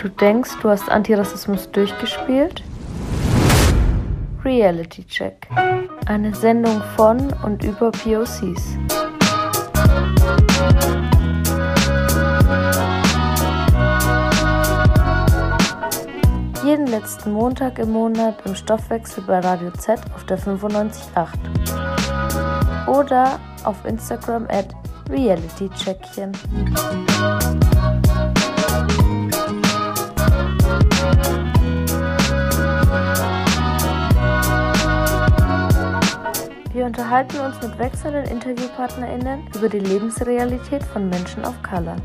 Du denkst, du hast Antirassismus durchgespielt? Reality Check. Eine Sendung von und über POCs. Jeden letzten Montag im Monat im Stoffwechsel bei Radio Z auf der 95.8. Oder auf Instagram at realitycheckchen. Wir unterhalten uns mit wechselnden InterviewpartnerInnen über die Lebensrealität von Menschen of Color.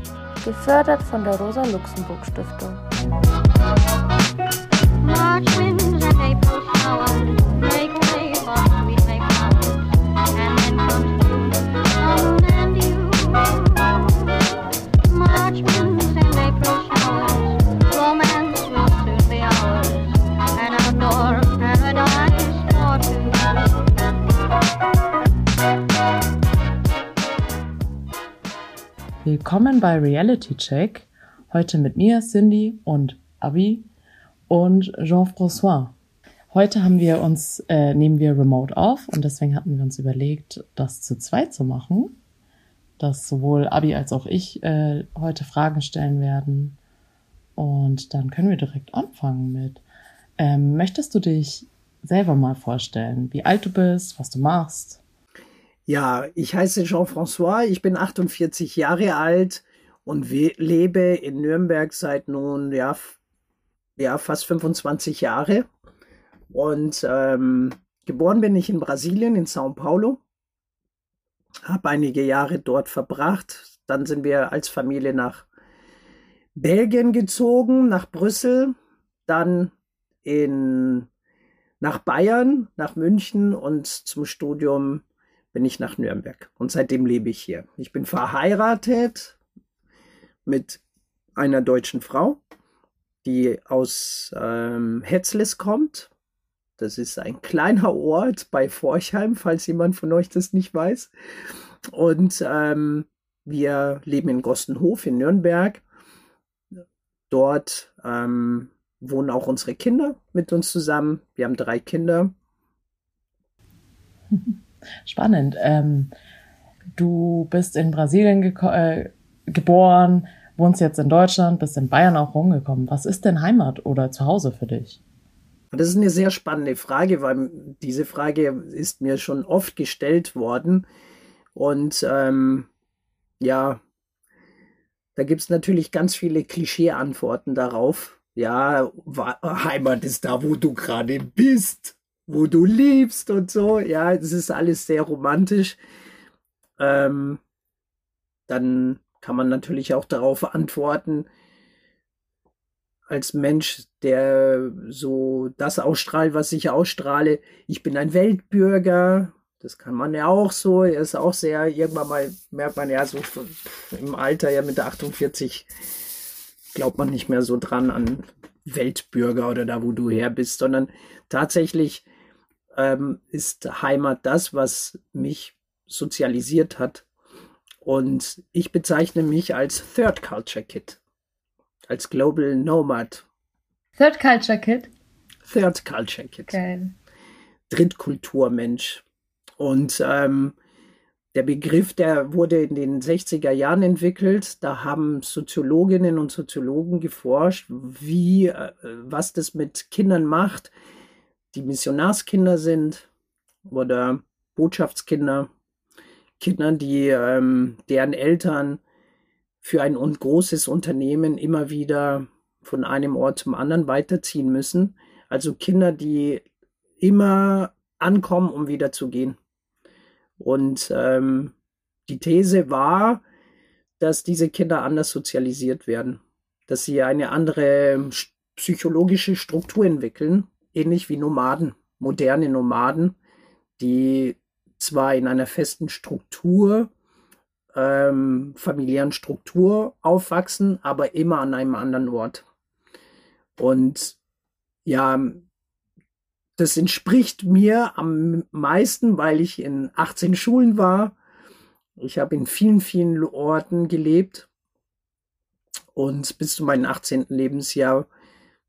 Gefördert von der Rosa-Luxemburg-Stiftung. Willkommen bei Reality Check. Heute mit mir, Cindy und Abi und Jean-François. Heute haben wir uns, äh, nehmen wir remote auf und deswegen hatten wir uns überlegt, das zu zweit zu machen. Dass sowohl Abi als auch ich äh, heute Fragen stellen werden. Und dann können wir direkt anfangen mit. Ähm, möchtest du dich selber mal vorstellen, wie alt du bist, was du machst? Ja, ich heiße Jean-François, ich bin 48 Jahre alt und lebe in Nürnberg seit nun ja, ja fast 25 Jahre. Und ähm, geboren bin ich in Brasilien, in São Paulo. Habe einige Jahre dort verbracht. Dann sind wir als Familie nach Belgien gezogen, nach Brüssel, dann in, nach Bayern, nach München und zum Studium bin ich nach Nürnberg und seitdem lebe ich hier. Ich bin verheiratet mit einer deutschen Frau, die aus ähm, Hetzles kommt. Das ist ein kleiner Ort bei Forchheim, falls jemand von euch das nicht weiß. Und ähm, wir leben in Gostenhof in Nürnberg. Dort ähm, wohnen auch unsere Kinder mit uns zusammen. Wir haben drei Kinder. Spannend. Ähm, du bist in Brasilien äh, geboren, wohnst jetzt in Deutschland, bist in Bayern auch rumgekommen. Was ist denn Heimat oder Zuhause für dich? Das ist eine sehr spannende Frage, weil diese Frage ist mir schon oft gestellt worden. Und ähm, ja, da gibt es natürlich ganz viele Klischee-Antworten darauf. Ja, Heimat ist da, wo du gerade bist, wo du liebst und so. Ja, das ist alles sehr romantisch. Ähm, dann kann man natürlich auch darauf antworten, als Mensch, der so das ausstrahlt, was ich ausstrahle. Ich bin ein Weltbürger. Das kann man ja auch so. Er ist auch sehr, irgendwann mal merkt man ja so im Alter, ja mit 48, glaubt man nicht mehr so dran an Weltbürger oder da, wo du her bist, sondern tatsächlich ähm, ist Heimat das, was mich sozialisiert hat. Und ich bezeichne mich als Third Culture Kid, als Global Nomad. Third Culture Kid. Third Culture Kid. Geil. Drittkulturmensch. Und ähm, der Begriff, der wurde in den 60er Jahren entwickelt. Da haben Soziologinnen und Soziologen geforscht, wie, äh, was das mit Kindern macht, die Missionarskinder sind oder Botschaftskinder, Kinder, die ähm, deren Eltern für ein großes Unternehmen immer wieder von einem Ort zum anderen weiterziehen müssen. Also Kinder, die immer ankommen, um wieder zu gehen. Und ähm, die These war, dass diese Kinder anders sozialisiert werden, dass sie eine andere psychologische Struktur entwickeln, ähnlich wie Nomaden, moderne Nomaden, die zwar in einer festen Struktur, ähm, familiären Struktur aufwachsen, aber immer an einem anderen Ort. Und ja, das entspricht mir am meisten, weil ich in 18 Schulen war. Ich habe in vielen, vielen Orten gelebt Und bis zu meinem 18. Lebensjahr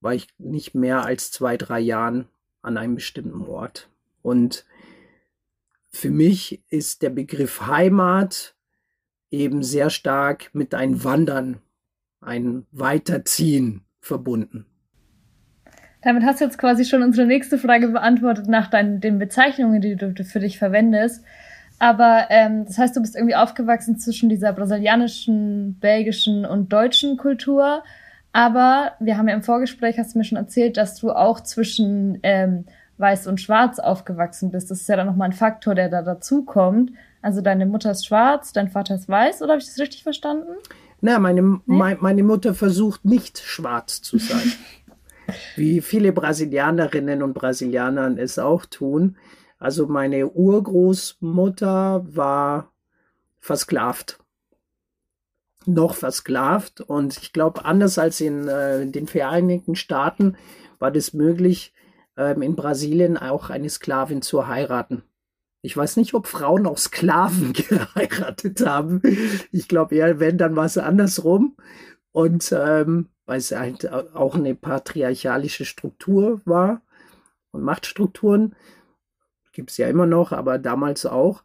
war ich nicht mehr als zwei, drei Jahren an einem bestimmten Ort. Und für mich ist der Begriff Heimat eben sehr stark mit ein Wandern, ein Weiterziehen verbunden. Damit hast du jetzt quasi schon unsere nächste Frage beantwortet nach deinen, den Bezeichnungen, die du für dich verwendest. Aber ähm, das heißt, du bist irgendwie aufgewachsen zwischen dieser brasilianischen, belgischen und deutschen Kultur. Aber wir haben ja im Vorgespräch, hast du mir schon erzählt, dass du auch zwischen ähm, weiß und schwarz aufgewachsen bist. Das ist ja dann nochmal ein Faktor, der da dazukommt. Also deine Mutter ist schwarz, dein Vater ist weiß, oder habe ich das richtig verstanden? Na, meine, nee? meine, meine Mutter versucht nicht schwarz zu sein. wie viele Brasilianerinnen und Brasilianer es auch tun. Also meine Urgroßmutter war versklavt. Noch versklavt. Und ich glaube, anders als in, äh, den Vereinigten Staaten war das möglich, ähm, in Brasilien auch eine Sklavin zu heiraten. Ich weiß nicht, ob Frauen auch Sklaven geheiratet haben. Ich glaube eher, wenn, dann war es andersrum. Und ähm, weil es halt auch eine patriarchalische Struktur war und Machtstrukturen. Gibt es ja immer noch, aber damals auch.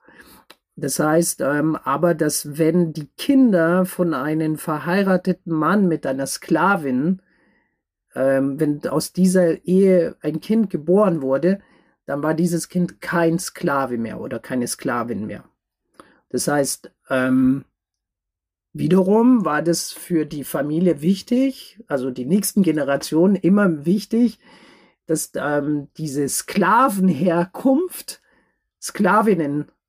Das heißt, ähm, aber dass wenn die Kinder von einem verheirateten Mann mit einer Sklavin, ähm, wenn aus dieser Ehe ein Kind geboren wurde, dann war dieses Kind kein Sklave mehr oder keine Sklavin mehr. Das heißt, ähm, Wiederum war das für die Familie wichtig, also die nächsten Generationen immer wichtig, dass ähm, diese Sklavenherkunft,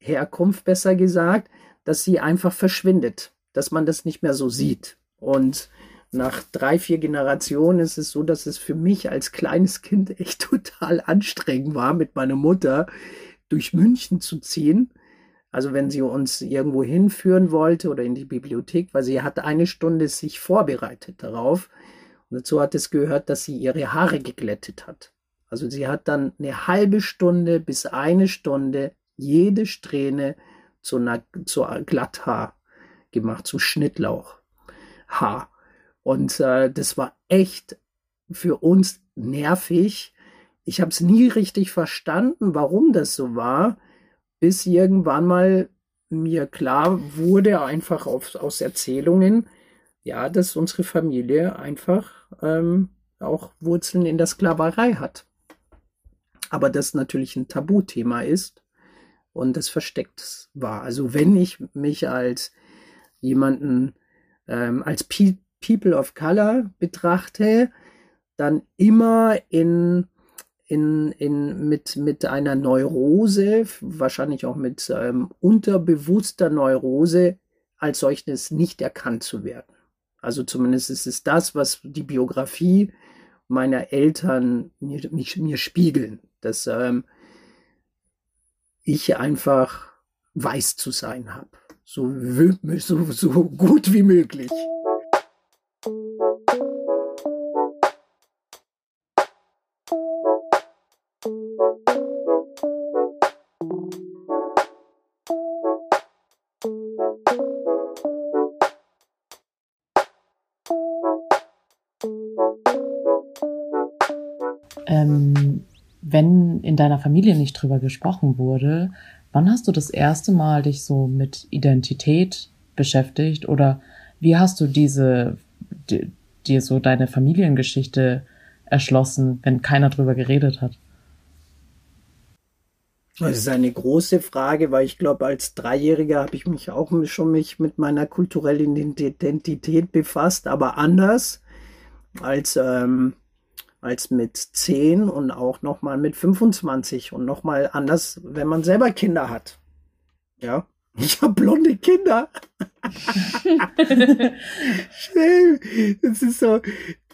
Sklavinnenherkunft besser gesagt, dass sie einfach verschwindet, dass man das nicht mehr so sieht. Und nach drei, vier Generationen ist es so, dass es für mich als kleines Kind echt total anstrengend war, mit meiner Mutter durch München zu ziehen also wenn sie uns irgendwo hinführen wollte oder in die Bibliothek, weil sie hat eine Stunde sich vorbereitet darauf. Und dazu hat es gehört, dass sie ihre Haare geglättet hat. Also sie hat dann eine halbe Stunde bis eine Stunde jede Strähne zu, einer, zu Glatthaar gemacht, zu Schnittlauchhaar. Und äh, das war echt für uns nervig. Ich habe es nie richtig verstanden, warum das so war bis irgendwann mal mir klar wurde, einfach auf, aus Erzählungen, ja, dass unsere Familie einfach ähm, auch Wurzeln in der Sklaverei hat. Aber das natürlich ein Tabuthema ist und das versteckt war. Also wenn ich mich als jemanden, ähm, als Pe People of Color betrachte, dann immer in in, in, mit, mit einer Neurose, wahrscheinlich auch mit ähm, unterbewusster Neurose, als solches nicht erkannt zu werden. Also zumindest ist es das, was die Biografie meiner Eltern mir, mich, mir spiegeln, dass ähm, ich einfach weiß zu sein habe. So, so, so gut wie möglich. Ähm, wenn in deiner Familie nicht drüber gesprochen wurde, wann hast du das erste Mal dich so mit Identität beschäftigt oder wie hast du diese dir so deine Familiengeschichte erschlossen, wenn keiner drüber geredet hat? Das ist eine große Frage, weil ich glaube, als Dreijähriger habe ich mich auch schon mich mit meiner kulturellen Identität befasst, aber anders als ähm, als mit 10 und auch nochmal mit 25 und nochmal anders, wenn man selber Kinder hat. Ja, ich habe blonde Kinder. das ist so.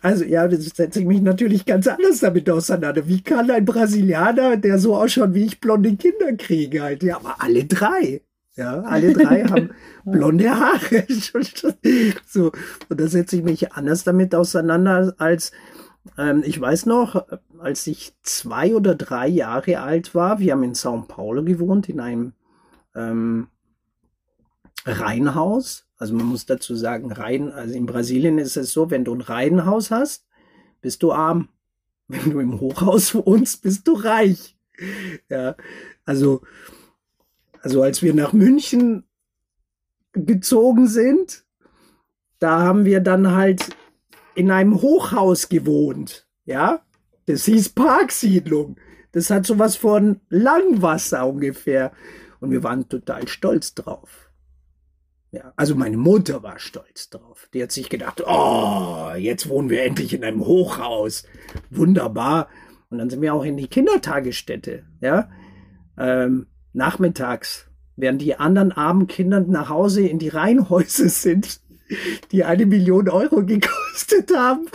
Also ja, das setze ich mich natürlich ganz anders damit auseinander. Wie kann ein Brasilianer, der so ausschaut wie ich, blonde Kinder kriegen halt? Ja, aber alle drei. Ja, alle drei haben blonde Haare. so, und da setze ich mich anders damit auseinander als ähm, ich weiß noch, als ich zwei oder drei Jahre alt war, wir haben in São Paulo gewohnt, in einem ähm, Reihenhaus. Also man muss dazu sagen, Reihen, also in Brasilien ist es so, wenn du ein Reihenhaus hast, bist du arm. Wenn du im Hochhaus wohnst, bist du reich. Ja, also, also als wir nach München gezogen sind, da haben wir dann halt in einem Hochhaus gewohnt. Ja, das hieß Parksiedlung. Das hat sowas von Langwasser ungefähr. Und wir waren total stolz drauf. Ja, also meine Mutter war stolz drauf. Die hat sich gedacht, oh, jetzt wohnen wir endlich in einem Hochhaus. Wunderbar. Und dann sind wir auch in die Kindertagesstätte. Ja, ähm, nachmittags, während die anderen armen Kinder nach Hause in die Reihenhäuser sind, die eine Million Euro gekostet haben.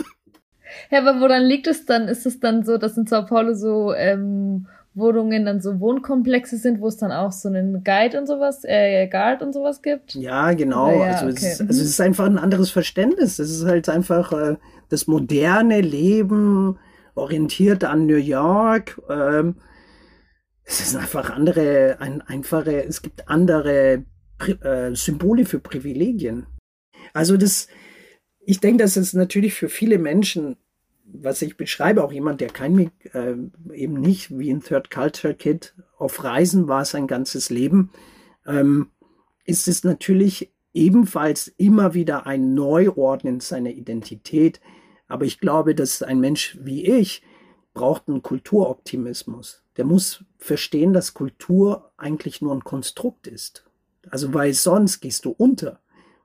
Ja, aber woran liegt es dann? Ist es dann so, dass in Sao Paulo so ähm, Wohnungen dann so Wohnkomplexe sind, wo es dann auch so einen Guide und sowas, äh, Guard und sowas gibt? Ja, genau. Ja, ja, also, okay. es ist, also es ist einfach ein anderes Verständnis. Es ist halt einfach äh, das moderne Leben orientiert an New York. Ähm, es ist einfach andere, ein einfache, es gibt andere Pri äh, Symbole für Privilegien. Also das, ich denke, dass es natürlich für viele Menschen, was ich beschreibe, auch jemand, der kein, äh, eben nicht wie ein Third Culture Kid auf Reisen war sein ganzes Leben, ähm, ist es natürlich ebenfalls immer wieder ein Neuordnen seiner Identität. Aber ich glaube, dass ein Mensch wie ich braucht einen Kulturoptimismus. Der muss verstehen, dass Kultur eigentlich nur ein Konstrukt ist. Also weil sonst gehst du unter.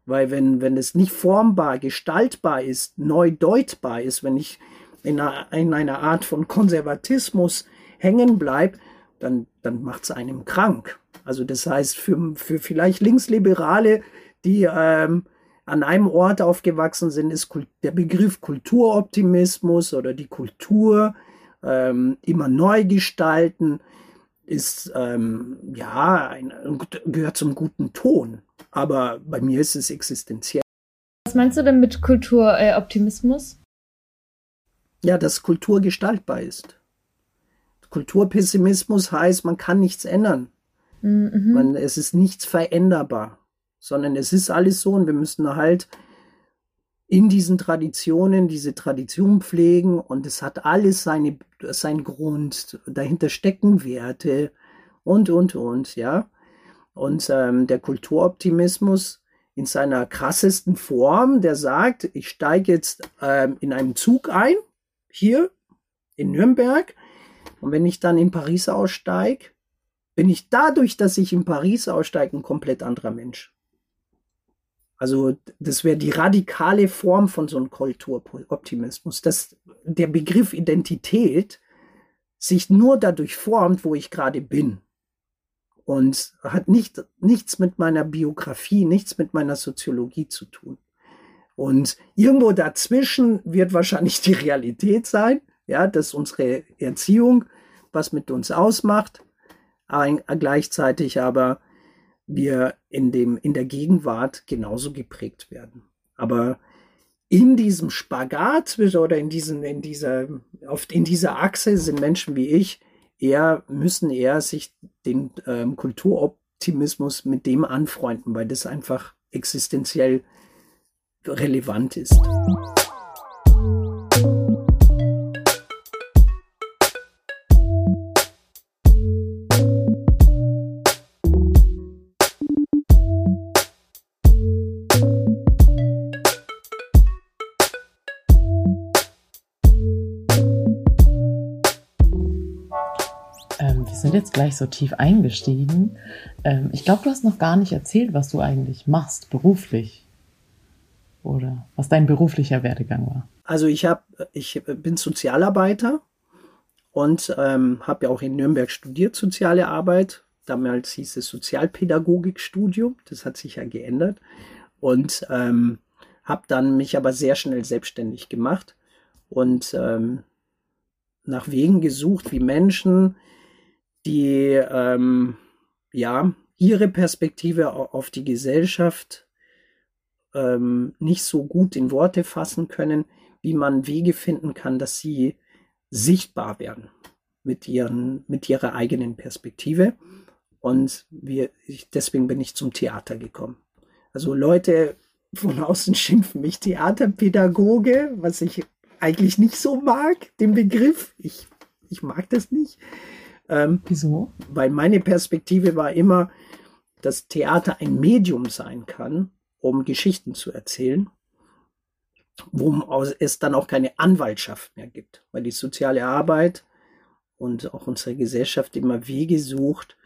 Weil wenn, wenn es nicht formbar, gestaltbar ist, neu deutbar ist, wenn ich in einer, in einer Art von Konservatismus hängen bleib, dann, dann macht es einem krank. Also das heißt, für, für vielleicht Linksliberale, die ähm, an einem Ort aufgewachsen sind, ist der Begriff Kulturoptimismus oder die Kultur ähm, immer neu gestalten, ist ähm, ja ein, gehört zum guten Ton. Aber bei mir ist es existenziell. Was meinst du denn mit Kulturoptimismus? Ja, dass Kultur gestaltbar ist. Kulturpessimismus heißt, man kann nichts ändern. Mhm. Man, es ist nichts veränderbar, sondern es ist alles so und wir müssen halt in diesen Traditionen diese Tradition pflegen und es hat alles seine, seinen Grund. Dahinter stecken Werte und, und, und, ja. Und ähm, der Kulturoptimismus in seiner krassesten Form, der sagt, ich steige jetzt ähm, in einen Zug ein, hier in Nürnberg, und wenn ich dann in Paris aussteige, bin ich dadurch, dass ich in Paris aussteige, ein komplett anderer Mensch. Also das wäre die radikale Form von so einem Kulturoptimismus, dass der Begriff Identität sich nur dadurch formt, wo ich gerade bin. Und hat nicht, nichts mit meiner Biografie, nichts mit meiner Soziologie zu tun. Und irgendwo dazwischen wird wahrscheinlich die Realität sein, ja, dass unsere Erziehung was mit uns ausmacht, gleichzeitig aber wir in dem, in der Gegenwart genauso geprägt werden. Aber in diesem Spagat oder in diesen, in dieser, oft in dieser Achse sind Menschen wie ich eher, müssen eher sich den ähm, Kulturoptimismus mit dem anfreunden, weil das einfach existenziell relevant ist. Jetzt gleich so tief eingestiegen. Ähm, ich glaube, du hast noch gar nicht erzählt, was du eigentlich machst, beruflich. Oder was dein beruflicher Werdegang war. Also ich habe, ich bin Sozialarbeiter und ähm, habe ja auch in Nürnberg studiert soziale Arbeit. Damals hieß es Sozialpädagogikstudium. Das hat sich ja geändert und ähm, habe dann mich aber sehr schnell selbstständig gemacht und ähm, nach Wegen gesucht, wie Menschen, die ähm, ja ihre Perspektive au- auf die Gesellschaft ähm, nicht so gut in Worte fassen können, wie man Wege finden kann, dass sie sichtbar werden mit, ihren, mit ihrer eigenen Perspektive. Und wir, ich, deswegen bin ich zum Theater gekommen. Also Leute von außen schimpfen mich Theaterpädagoge, was ich eigentlich nicht so mag, den Begriff. Ich, ich mag das nicht. Ähm, Wieso? Weil meine Perspektive war immer, dass Theater ein Medium sein kann, um Geschichten zu erzählen, wo es dann auch keine Anwaltschaft mehr gibt, weil die soziale Arbeit und auch unsere Gesellschaft immer Wege sucht,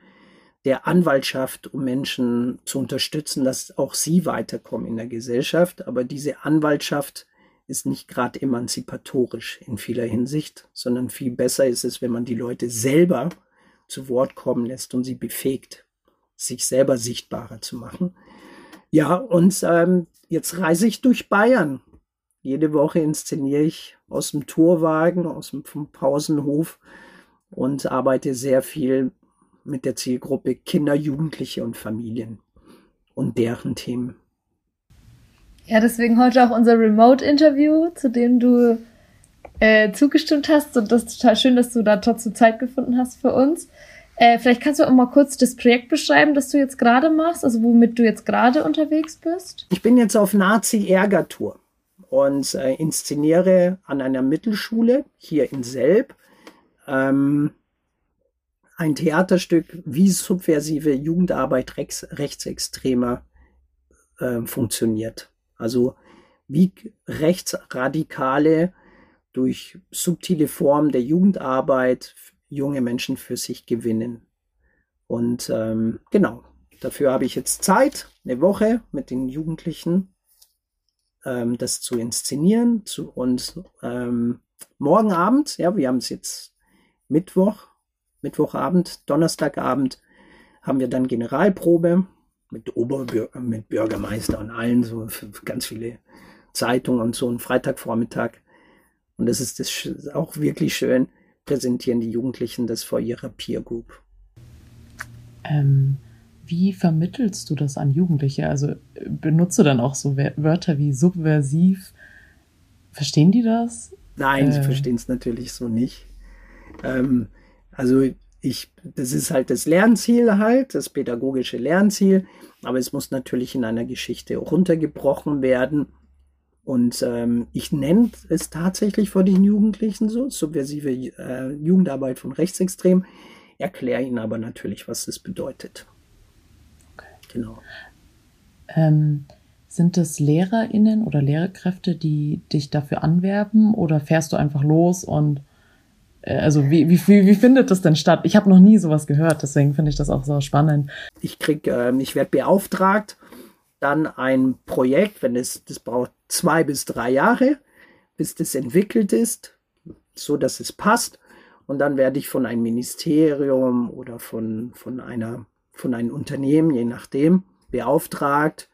der Anwaltschaft, um Menschen zu unterstützen, dass auch sie weiterkommen in der Gesellschaft. Aber diese Anwaltschaft ist nicht gerade emanzipatorisch in vieler Hinsicht, sondern viel besser ist es, wenn man die Leute selber zu Wort kommen lässt und sie befähigt, sich selber sichtbarer zu machen. Ja, und ähm, jetzt reise ich durch Bayern. Jede Woche inszeniere ich aus dem Torwagen, aus dem Pausenhof und arbeite sehr viel mit der Zielgruppe Kinder, Jugendliche und Familien und deren Themen. Ja, deswegen heute auch unser Remote-Interview, zu dem du äh, zugestimmt hast. Und das ist total schön, dass du da trotzdem Zeit gefunden hast für uns. Äh, vielleicht kannst du auch mal kurz das Projekt beschreiben, das du jetzt gerade machst, also womit du jetzt gerade unterwegs bist. Ich bin jetzt auf Nazi-Ärger-Tour und äh, inszeniere an einer Mittelschule hier in Selb ähm, ein Theaterstück, wie subversive Jugendarbeit rechts, Rechtsextremer äh, funktioniert. Also wie Rechtsradikale durch subtile Formen der Jugendarbeit junge Menschen für sich gewinnen. Und ähm, genau, dafür habe ich jetzt Zeit, eine Woche mit den Jugendlichen, ähm, das zu inszenieren. Zu, und ähm, morgen Abend, ja, wir haben es jetzt Mittwoch, Mittwochabend, Donnerstagabend haben wir dann Generalprobe mit Oberbürger, mit Bürgermeister und allen, so ganz viele Zeitungen und so, ein Freitagvormittag. Und das ist das auch wirklich schön, präsentieren die Jugendlichen das vor ihrer Peer Group. Ähm, wie vermittelst du das an Jugendliche? Also benutze dann auch so Wörter wie subversiv. Verstehen die das? Nein, äh, sie verstehen es natürlich so nicht. Ähm, also ich, das ist halt das Lernziel halt, das pädagogische Lernziel, aber es muss natürlich in einer Geschichte runtergebrochen werden. Und ähm, ich nenne es tatsächlich vor den Jugendlichen so, subversive äh, Jugendarbeit von Rechtsextrem, erkläre ihnen aber natürlich, was das bedeutet. Okay. Genau. Ähm, sind es LehrerInnen oder Lehrkräfte, die dich dafür anwerben oder fährst du einfach los und also wie, wie, wie findet das denn statt? Ich habe noch nie sowas gehört, deswegen finde ich das auch so spannend. Ich krieg, äh, ich werde beauftragt, dann ein Projekt, wenn es, das braucht zwei bis drei Jahre, bis das entwickelt ist, so dass es passt. Und dann werde ich von einem Ministerium oder von, von einer, von einem Unternehmen, je nachdem, beauftragt,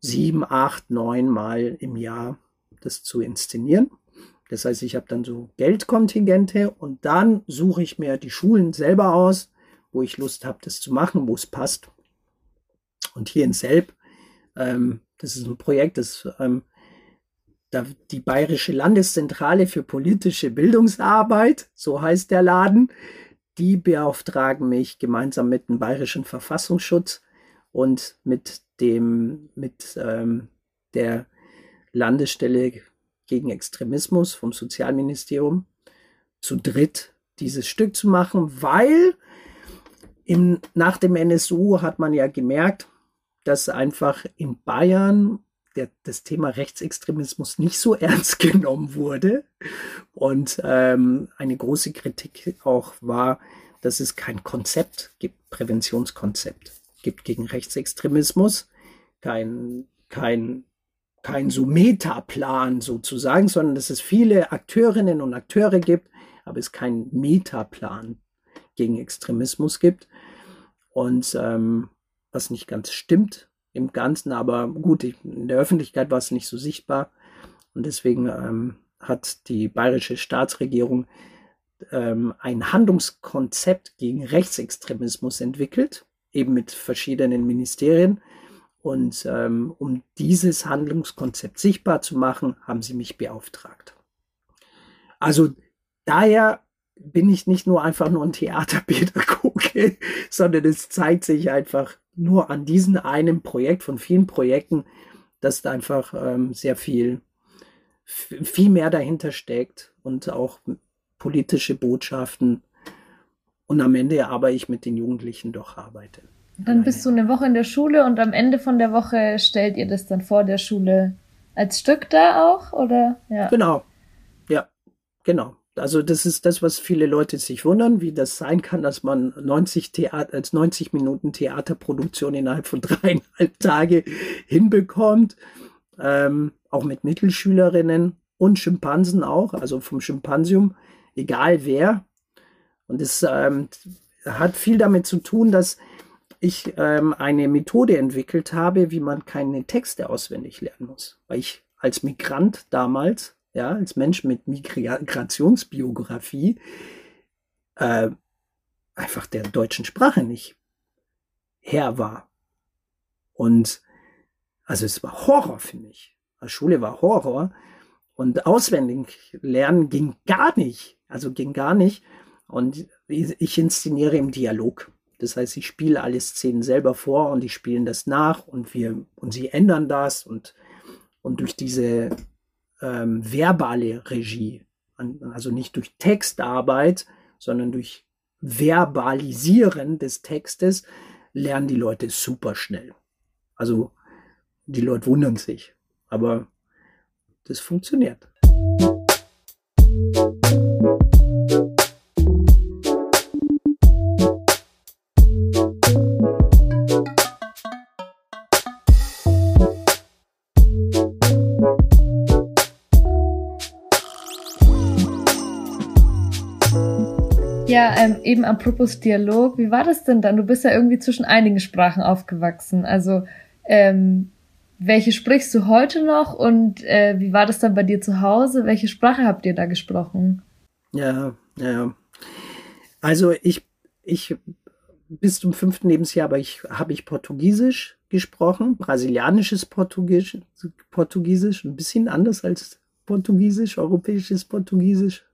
sieben, acht, neun Mal im Jahr das zu inszenieren. Das heißt, ich habe dann so Geldkontingente und dann suche ich mir die Schulen selber aus, wo ich Lust habe, das zu machen, wo es passt. Und hier in Selb, ähm, das ist ein Projekt, das ähm, da, die Bayerische Landeszentrale für politische Bildungsarbeit, so heißt der Laden, die beauftragen mich gemeinsam mit dem Bayerischen Verfassungsschutz und mit dem, mit ähm, der Landesstelle gegen Extremismus vom Sozialministerium zu dritt dieses Stück zu machen, weil im, nach dem NSU hat man ja gemerkt, dass einfach in Bayern der, das Thema Rechtsextremismus nicht so ernst genommen wurde. Und ähm, eine große Kritik auch war, dass es kein Konzept gibt, Präventionskonzept gibt gegen Rechtsextremismus, kein, kein kein so Metaplan sozusagen, sondern dass es viele Akteurinnen und Akteure gibt, aber es keinen Metaplan gegen Extremismus gibt. Und ähm, was nicht ganz stimmt im Ganzen, aber gut, in der Öffentlichkeit war es nicht so sichtbar. Und deswegen ähm, hat die bayerische Staatsregierung ähm, ein Handlungskonzept gegen Rechtsextremismus entwickelt, eben mit verschiedenen Ministerien. Und ähm, um dieses Handlungskonzept sichtbar zu machen, haben sie mich beauftragt. Also daher bin ich nicht nur einfach nur ein Theaterpädagoge, sondern es zeigt sich einfach nur an diesem einen Projekt von vielen Projekten, dass da einfach ähm, sehr viel, viel mehr dahinter steckt und auch politische Botschaften. Und am Ende aber ich mit den Jugendlichen doch arbeite. Dann bist du eine Woche in der Schule und am Ende von der Woche stellt ihr das dann vor der Schule als Stück da auch, oder? Ja. Genau. Ja, genau. Also das ist das, was viele Leute sich wundern, wie das sein kann, dass man 90 Theater, als 90 Minuten Theaterproduktion innerhalb von dreieinhalb Tage hinbekommt. Ähm, auch mit Mittelschülerinnen und Schimpansen auch, also vom Schimpansium, egal wer. Und es ähm, hat viel damit zu tun, dass ich ähm, eine Methode entwickelt habe, wie man keine Texte auswendig lernen muss. Weil ich als Migrant damals, ja, als Mensch mit Migrationsbiografie, äh, einfach der deutschen Sprache nicht her war. Und also es war Horror für mich. Schule war Horror und auswendig lernen ging gar nicht. Also ging gar nicht. Und ich inszeniere im Dialog. Das heißt, ich spiele alle Szenen selber vor und die spielen das nach und wir und sie ändern das und und durch diese ähm, verbale Regie, also nicht durch Textarbeit, sondern durch Verbalisieren des Textes, lernen die Leute super schnell. Also die Leute wundern sich, aber das funktioniert. Ähm, eben apropos Dialog, wie war das denn dann? Du bist ja irgendwie zwischen einigen Sprachen aufgewachsen. Also, ähm, welche sprichst du heute noch und äh, wie war das dann bei dir zu Hause? Welche Sprache habt ihr da gesprochen? Ja, ja. Also ich, ich bis zum fünften Lebensjahr aber ich, habe ich Portugiesisch gesprochen, brasilianisches Portugiesisch, Portugiesisch, ein bisschen anders als Portugiesisch, europäisches Portugiesisch,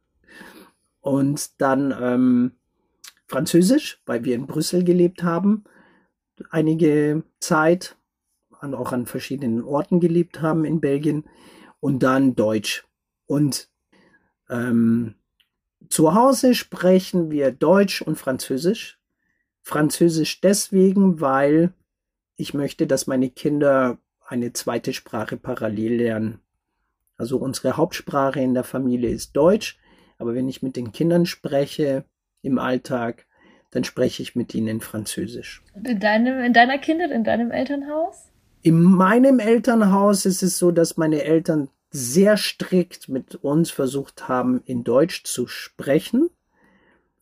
und dann ähm, Französisch, weil wir in Brüssel gelebt haben, einige Zeit, an, auch an verschiedenen Orten gelebt haben in Belgien und dann Deutsch. Und ähm, zu Hause sprechen wir Deutsch und Französisch. Französisch deswegen, weil ich möchte, dass meine Kinder eine zweite Sprache parallel lernen. Also unsere Hauptsprache in der Familie ist Deutsch, aber wenn ich mit den Kindern spreche im Alltag, dann spreche ich mit ihnen in Französisch. In, deinem, in deiner Kindheit, in deinem Elternhaus? In meinem Elternhaus ist es so, dass meine Eltern sehr strikt mit uns versucht haben, in Deutsch zu sprechen,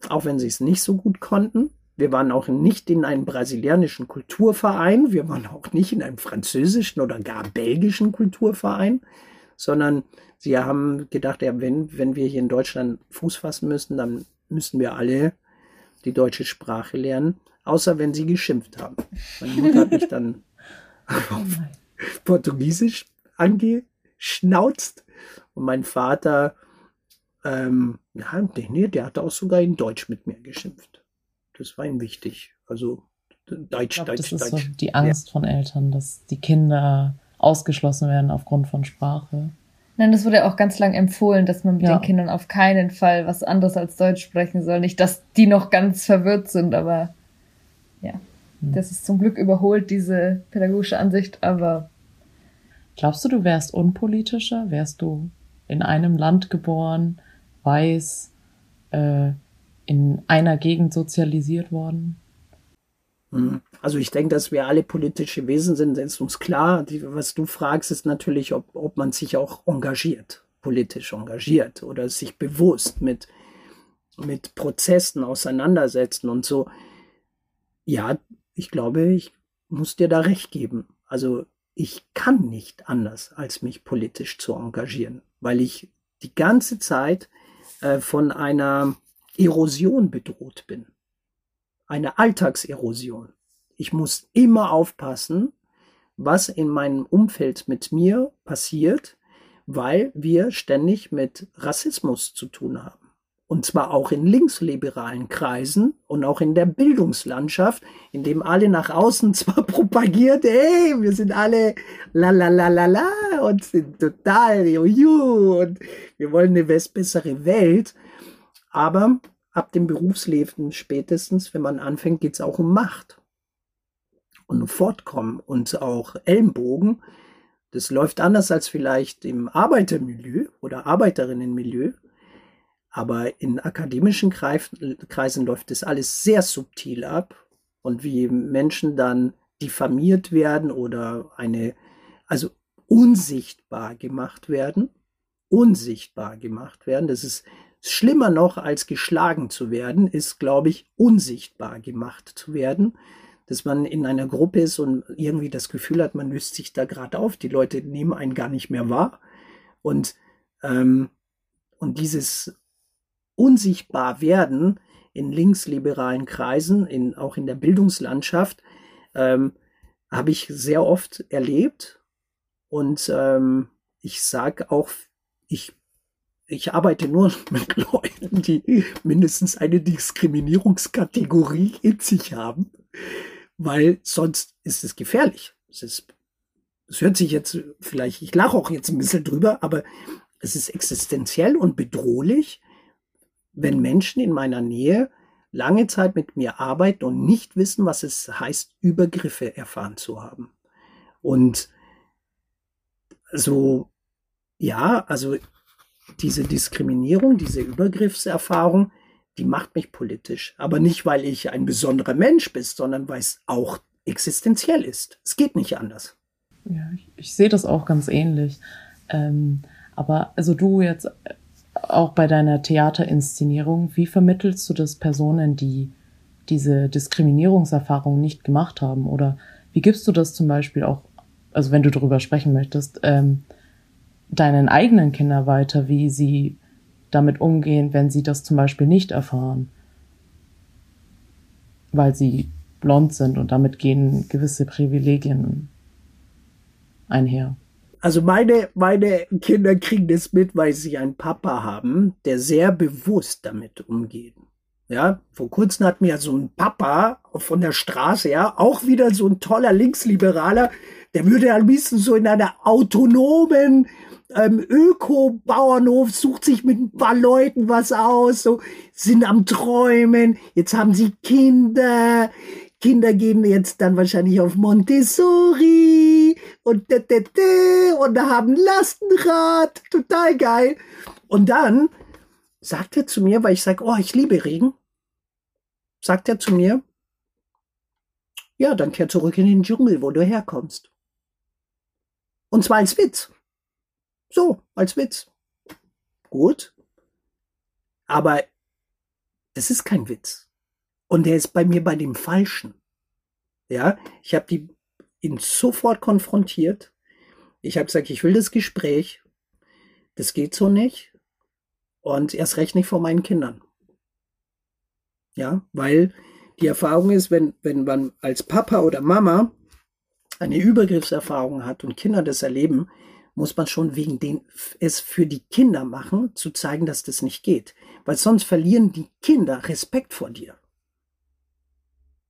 auch wenn sie es nicht so gut konnten. Wir waren auch nicht in einem brasilianischen Kulturverein, wir waren auch nicht in einem französischen oder gar belgischen Kulturverein, sondern sie haben gedacht, ja, wenn, wenn wir hier in Deutschland Fuß fassen müssen, dann müssen wir alle die deutsche Sprache lernen, außer wenn sie geschimpft haben. Meine Mutter hat mich dann auf Portugiesisch angeschnauzt und mein Vater, ähm, ja, nee, der hat auch sogar in Deutsch mit mir geschimpft. Das war ihm wichtig. Also Deutsch, glaub, Deutsch, das ist Deutsch. So die Angst ja. von Eltern, dass die Kinder ausgeschlossen werden aufgrund von Sprache. Nein, das wurde auch ganz lang empfohlen, dass man mit ja. den Kindern auf keinen Fall was anderes als Deutsch sprechen soll. Nicht, dass die noch ganz verwirrt sind, aber ja, hm. das ist zum Glück überholt, diese pädagogische Ansicht, aber. Glaubst du, du wärst unpolitischer? Wärst du in einem Land geboren, weiß, äh, in einer Gegend sozialisiert worden? Hm. Also ich denke, dass wir alle politische Wesen sind, ist uns klar. Die, was du fragst, ist natürlich, ob, ob man sich auch engagiert, politisch engagiert oder sich bewusst mit, mit Prozessen auseinandersetzen und so. Ja, ich glaube, ich muss dir da recht geben. Also ich kann nicht anders, als mich politisch zu engagieren, weil ich die ganze Zeit äh, von einer Erosion bedroht bin eine Alltagserosion. Ich muss immer aufpassen, was in meinem Umfeld mit mir passiert, weil wir ständig mit Rassismus zu tun haben Und zwar auch in linksliberalen Kreisen und auch in der Bildungslandschaft, in dem alle nach außen zwar propagiert, hey, wir sind alle la la la la la und sind total juhu und wir wollen eine bessere Welt. Aber ab dem Berufsleben spätestens, wenn man anfängt, geht es auch um Macht und um Fortkommen und auch Ellenbogen. Das läuft anders als vielleicht im Arbeitermilieu oder Arbeiterinnenmilieu. Aber in akademischen Kreisen läuft das alles sehr subtil ab und wie Menschen dann diffamiert werden oder eine, also unsichtbar gemacht werden, unsichtbar gemacht werden. Das ist schlimmer noch als geschlagen zu werden, ist, glaube ich, unsichtbar gemacht zu werden. Dass man in einer Gruppe ist und irgendwie das Gefühl hat, man löst sich da gerade auf. Die Leute nehmen einen gar nicht mehr wahr. Und, ähm, und dieses unsichtbar werden in linksliberalen Kreisen, in, auch in der Bildungslandschaft, ähm, habe ich sehr oft erlebt. Und ähm, ich sage auch, ich, ich arbeite nur mit Leuten, die mindestens eine Diskriminierungskategorie in sich haben, weil sonst ist es gefährlich. Es ist, es hört sich jetzt vielleicht, ich lache auch jetzt ein bisschen drüber, aber es ist existenziell und bedrohlich, wenn Menschen in meiner Nähe lange Zeit mit mir arbeiten und nicht wissen, was es heißt, Übergriffe erfahren zu haben. Und so, ja, also diese Diskriminierung, diese Übergriffserfahrung, die macht mich politisch. Aber nicht, weil ich ein besonderer Mensch bin, sondern weil es auch existenziell ist. Es geht nicht anders. Ja, ich, ich sehe das auch ganz ähnlich. Ähm, aber also du jetzt auch bei deiner Theaterinszenierung, wie vermittelst du das Personen, die diese Diskriminierungserfahrung nicht gemacht haben? Oder wie gibst du das zum Beispiel auch, also wenn du darüber sprechen möchtest, ähm, deinen eigenen Kindern weiter, wie sie damit umgehen, wenn sie das zum Beispiel nicht erfahren? Weil sie blond sind und damit gehen gewisse Privilegien einher. Also meine, meine Kinder kriegen das mit, weil sie einen Papa haben, der sehr bewusst damit umgeht. Ja, vor kurzem hat mir so ein Papa von der Straße, ja, auch wieder so ein toller Linksliberaler, der würde am liebsten so in einer autonomen ähm, Öko-Bauernhof, sucht sich mit ein paar Leuten was aus, so sind am Träumen, jetzt haben sie Kinder, Kinder gehen jetzt dann wahrscheinlich auf Montessori und de, de, de, und haben Lastenrad. Total geil. Und dann sagt er zu mir, weil ich sage, oh, ich liebe Regen, sagt er zu mir, ja, dann kehr zurück in den Dschungel, wo du herkommst. Und zwar als Witz. So, als Witz. Gut. Aber es ist kein Witz. Und er ist bei mir bei dem Falschen. Ja, ich habe die ihn sofort konfrontiert. Ich habe gesagt, ich will das Gespräch. Das geht so nicht. Und erst recht nicht vor meinen Kindern. Ja, weil die Erfahrung ist, wenn, wenn man als Papa oder Mama eine Übergriffserfahrung hat und Kinder das erleben, muss man schon wegen den es für die Kinder machen, zu zeigen, dass das nicht geht. Weil sonst verlieren die Kinder Respekt vor dir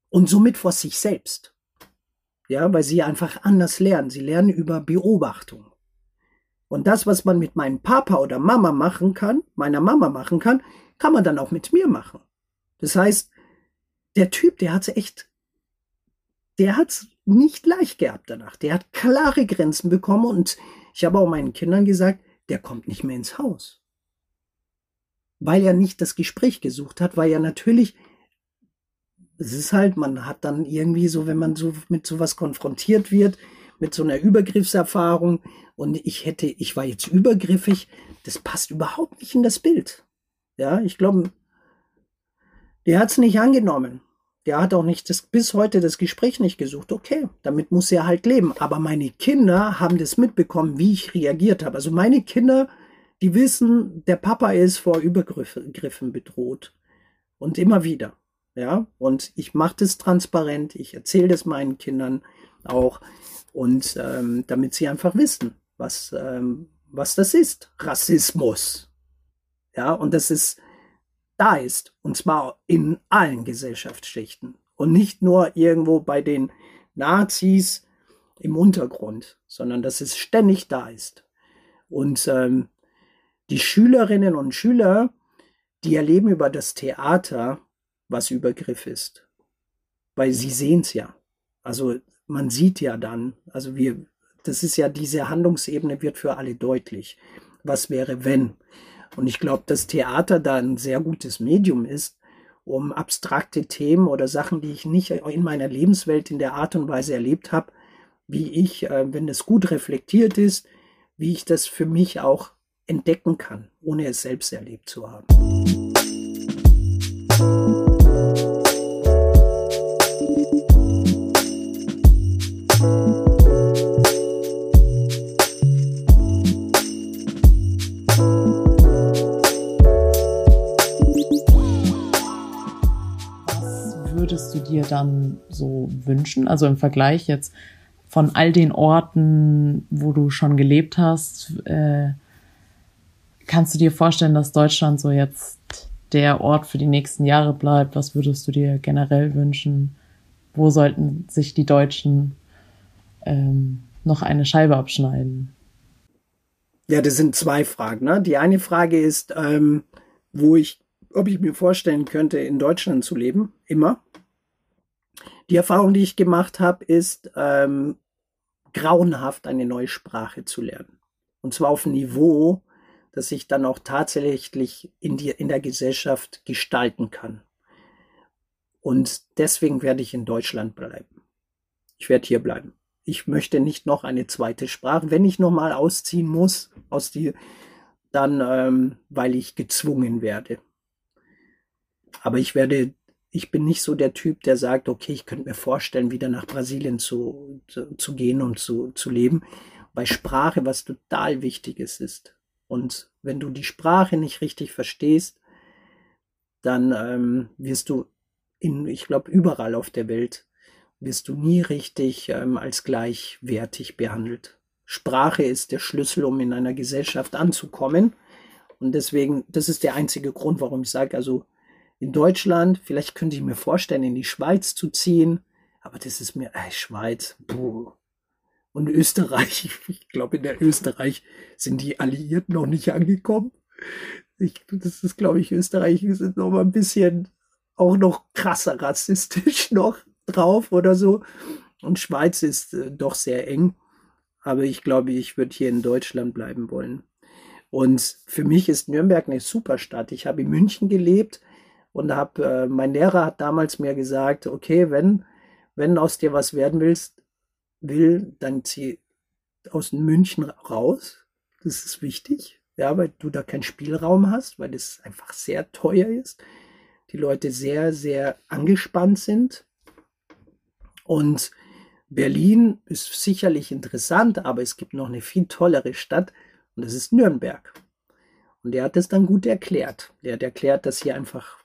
und somit vor sich selbst. Ja, weil sie einfach anders lernen. Sie lernen über Beobachtung. Und das, was man mit meinem Papa oder Mama machen kann, meiner Mama machen kann, kann man dann auch mit mir machen. Das heißt, der Typ, der hat's echt, der hat's nicht leicht gehabt danach. Der hat klare Grenzen bekommen und ich habe auch meinen Kindern gesagt, der kommt nicht mehr ins Haus. Weil er nicht das Gespräch gesucht hat, weil er natürlich es ist halt, man hat dann irgendwie so, wenn man so mit sowas konfrontiert wird, mit so einer Übergriffserfahrung und ich hätte, ich war jetzt übergriffig, das passt überhaupt nicht in das Bild. Ja, ich glaube, der hat es nicht angenommen. Der hat auch nicht das, bis heute das Gespräch nicht gesucht. Okay, damit muss er halt leben. Aber meine Kinder haben das mitbekommen, wie ich reagiert habe. Also meine Kinder, die wissen, der Papa ist vor Übergriffen bedroht. Und immer wieder. Ja, und ich mache das transparent, ich erzähle das meinen Kindern auch und ähm, damit sie einfach wissen, was, ähm, was das ist. Rassismus. Ja, und das ist da ist. Und zwar in allen Gesellschaftsschichten. Und nicht nur irgendwo bei den Nazis im Untergrund, sondern dass es ständig da ist. Und ähm, die Schülerinnen und Schüler, die erleben über das Theater, was Übergriff ist. Weil sie sehen es ja. Also man sieht ja dann, also wir, das ist ja diese Handlungsebene wird für alle deutlich. Was wäre, wenn? Und ich glaube, dass Theater da ein sehr gutes Medium ist, um abstrakte Themen oder Sachen, die ich nicht in meiner Lebenswelt in der Art und Weise erlebt habe, wie ich, äh, wenn es gut reflektiert ist, wie ich das für mich auch entdecken kann, ohne es selbst erlebt zu haben. Dir dann so wünschen? Also im Vergleich jetzt von all den Orten, wo du schon gelebt hast, äh, kannst du dir vorstellen, dass Deutschland so jetzt der Ort für die nächsten Jahre bleibt? Was würdest du dir generell wünschen? Wo sollten sich die Deutschen ähm, noch eine Scheibe abschneiden? Ja, das sind zwei Fragen. Ne? Die eine Frage ist, ähm, wo ich, ob ich mir vorstellen könnte, in Deutschland zu leben, immer. Die Erfahrung, die ich gemacht habe, ist ähm, grauenhaft eine neue Sprache zu lernen. Und zwar auf Niveau, das ich dann auch tatsächlich in, die, in der Gesellschaft gestalten kann. Und deswegen werde ich in Deutschland bleiben. Ich werde hier bleiben ich möchte nicht noch eine zweite Sprache. Wenn ich nochmal ausziehen muss, aus die, dann ähm, weil ich gezwungen werde. Aber ich werde, ich bin nicht so der Typ, der sagt, okay, ich könnte mir vorstellen, wieder nach Brasilien zu, zu, zu gehen und zu, zu leben. Bei Sprache was total Wichtiges ist. Und wenn du die Sprache nicht richtig verstehst, dann ähm, wirst du in, ich glaube, überall auf der Welt wirst du nie richtig ähm, als gleichwertig behandelt. Sprache ist der Schlüssel, um in einer Gesellschaft anzukommen. Und deswegen, das ist der einzige Grund, warum ich sage, also in Deutschland, vielleicht könnte ich mir vorstellen, in die Schweiz zu ziehen, aber das ist mir, äh, Schweiz, puh. Und Österreich, ich glaube, in der Österreich sind die Alliierten noch nicht angekommen. Ich, das ist, glaube ich, Österreich ist noch mal ein bisschen auch noch krasser rassistisch noch drauf oder so. Und Schweiz ist äh, doch sehr eng. Aber ich glaube, ich würde hier in Deutschland bleiben wollen. Und für mich ist Nürnberg eine super Stadt. Ich habe in München gelebt und habe, äh, mein Lehrer hat damals mir gesagt, okay, wenn, wenn aus dir was werden willst, will, dann zieh aus München raus. Das ist wichtig, ja, weil du da keinen Spielraum hast, weil es einfach sehr teuer ist. Die Leute sehr, sehr angespannt sind. Und Berlin ist sicherlich interessant, aber es gibt noch eine viel tollere Stadt und das ist Nürnberg. Und er hat es dann gut erklärt. Er hat erklärt, dass hier einfach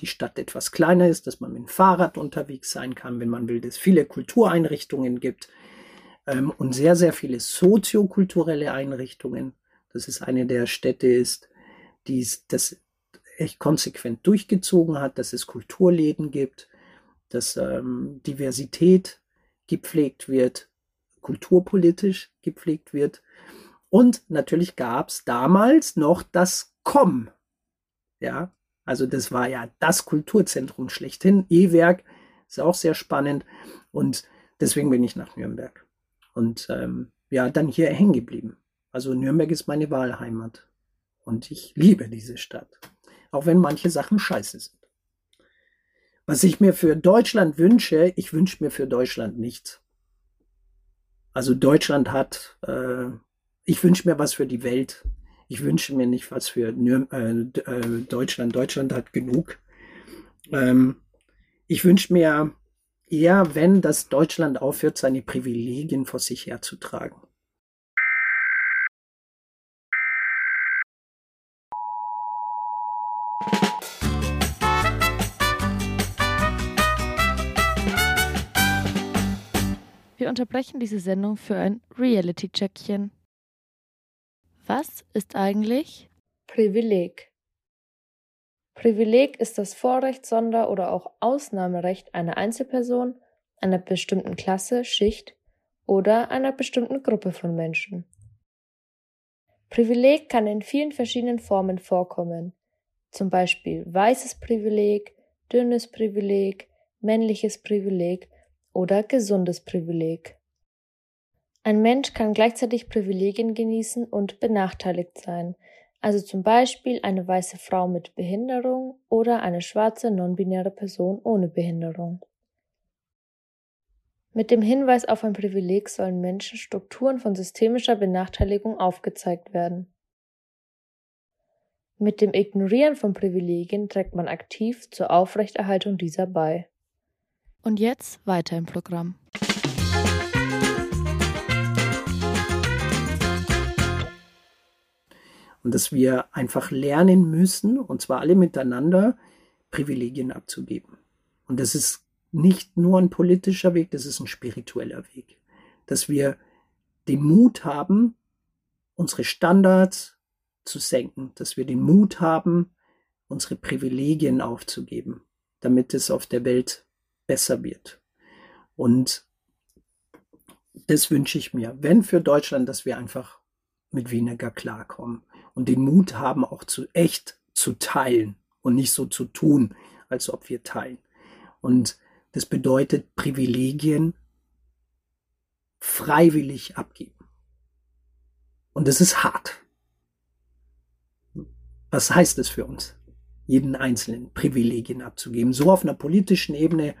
die Stadt etwas kleiner ist, dass man mit dem Fahrrad unterwegs sein kann, wenn man will, dass es viele Kultureinrichtungen gibt ähm, und sehr, sehr viele soziokulturelle Einrichtungen. Dass es eine der Städte ist, die das echt konsequent durchgezogen hat, dass es Kulturläden gibt, dass ähm, Diversität gepflegt wird, kulturpolitisch gepflegt wird. Und natürlich gab es damals noch das KOM. Ja, also das war ja das Kulturzentrum schlechthin. E-Werk ist auch sehr spannend. Und deswegen bin ich nach Nürnberg. Und ähm, ja, dann hier hängen geblieben. Also Nürnberg ist meine Wahlheimat. Und ich liebe diese Stadt. Auch wenn manche Sachen scheiße sind. Was ich mir für Deutschland wünsche, ich wünsche mir für Deutschland nichts. Also Deutschland hat, äh, ich wünsche mir was für die Welt. Ich wünsche mir nicht was für Nür äh, äh, Deutschland. Deutschland hat genug. Ähm, ich wünsche mir eher, wenn das Deutschland aufhört, seine Privilegien vor sich herzutragen. Wir unterbrechen diese Sendung für ein Reality-Checkchen. Was ist eigentlich Privileg? Privileg ist das Vorrecht, Sonder- oder auch Ausnahmerecht einer Einzelperson, einer bestimmten Klasse, Schicht oder einer bestimmten Gruppe von Menschen. Privileg kann in vielen verschiedenen Formen vorkommen, zum Beispiel weißes Privileg, dünnes Privileg, männliches Privileg oder gesundes Privileg. Ein Mensch kann gleichzeitig Privilegien genießen und benachteiligt sein, also zum Beispiel eine weiße Frau mit Behinderung oder eine schwarze nonbinäre Person ohne Behinderung. Mit dem Hinweis auf ein Privileg sollen Menschen Strukturen von systemischer Benachteiligung aufgezeigt werden. Mit dem Ignorieren von Privilegien trägt man aktiv zur Aufrechterhaltung dieser bei. Und jetzt weiter im Programm. Und dass wir einfach lernen müssen, und zwar alle miteinander, Privilegien abzugeben. Und das ist nicht nur ein politischer Weg, das ist ein spiritueller Weg. Dass wir den Mut haben, unsere Standards zu senken, dass wir den Mut haben, unsere Privilegien aufzugeben, damit es auf der Welt besser wird. Und das wünsche ich mir, wenn für Deutschland, dass wir einfach mit weniger klarkommen und den Mut haben, auch zu echt zu teilen und nicht so zu tun, als ob wir teilen. Und das bedeutet Privilegien freiwillig abgeben. Und das ist hart. Was heißt es für uns, jeden einzelnen Privilegien abzugeben? So auf einer politischen Ebene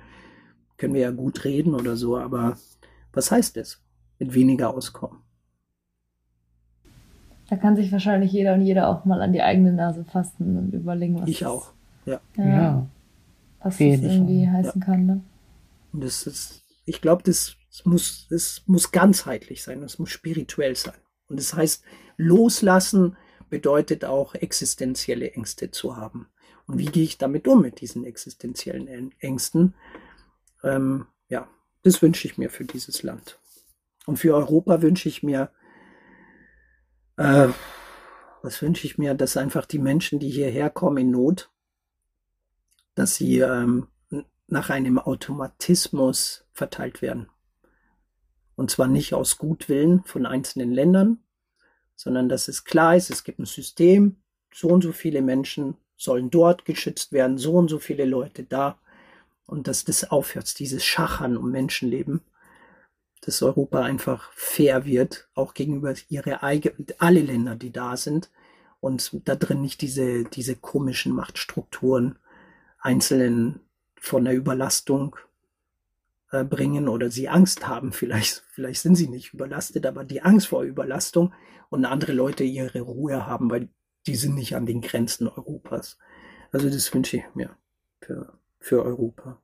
können wir ja gut reden oder so, aber was heißt es? Mit weniger auskommen. Da kann sich wahrscheinlich jeder und jeder auch mal an die eigene Nase fassen und überlegen, was Ich das, auch, ja. Ja, Ja. was das irgendwie Fall, heißen kann. Ne? Und das ist, ich glaube, das muss, es muss ganzheitlich sein, es muss spirituell sein. Und das heißt, loslassen bedeutet auch existenzielle Ängste zu haben. Und wie gehe ich damit um mit diesen existenziellen Ängsten? Ähm, ja, das wünsche ich mir für dieses Land. Und für Europa wünsche ich mir, äh, was wünsche ich mir, dass einfach die Menschen, die hierher kommen in Not, dass sie ähm, nach einem Automatismus verteilt werden. Und zwar nicht aus Gutwillen von einzelnen Ländern, sondern dass es klar ist, es gibt ein System, so und so viele Menschen sollen dort geschützt werden, so und so viele Leute da. Und dass das aufhört, dieses Schachern um Menschenleben, dass Europa einfach fair wird, auch gegenüber ihre eigenen, alle Länder, die da sind. Und da drin nicht diese, diese komischen Machtstrukturen Einzelnen von der Überlastung äh, bringen oder sie Angst haben. Vielleicht, vielleicht sind sie nicht überlastet, aber die Angst vor Überlastung und andere Leute ihre Ruhe haben, weil die sind nicht an den Grenzen Europas. Also das wünsche ich mir für, für Europa.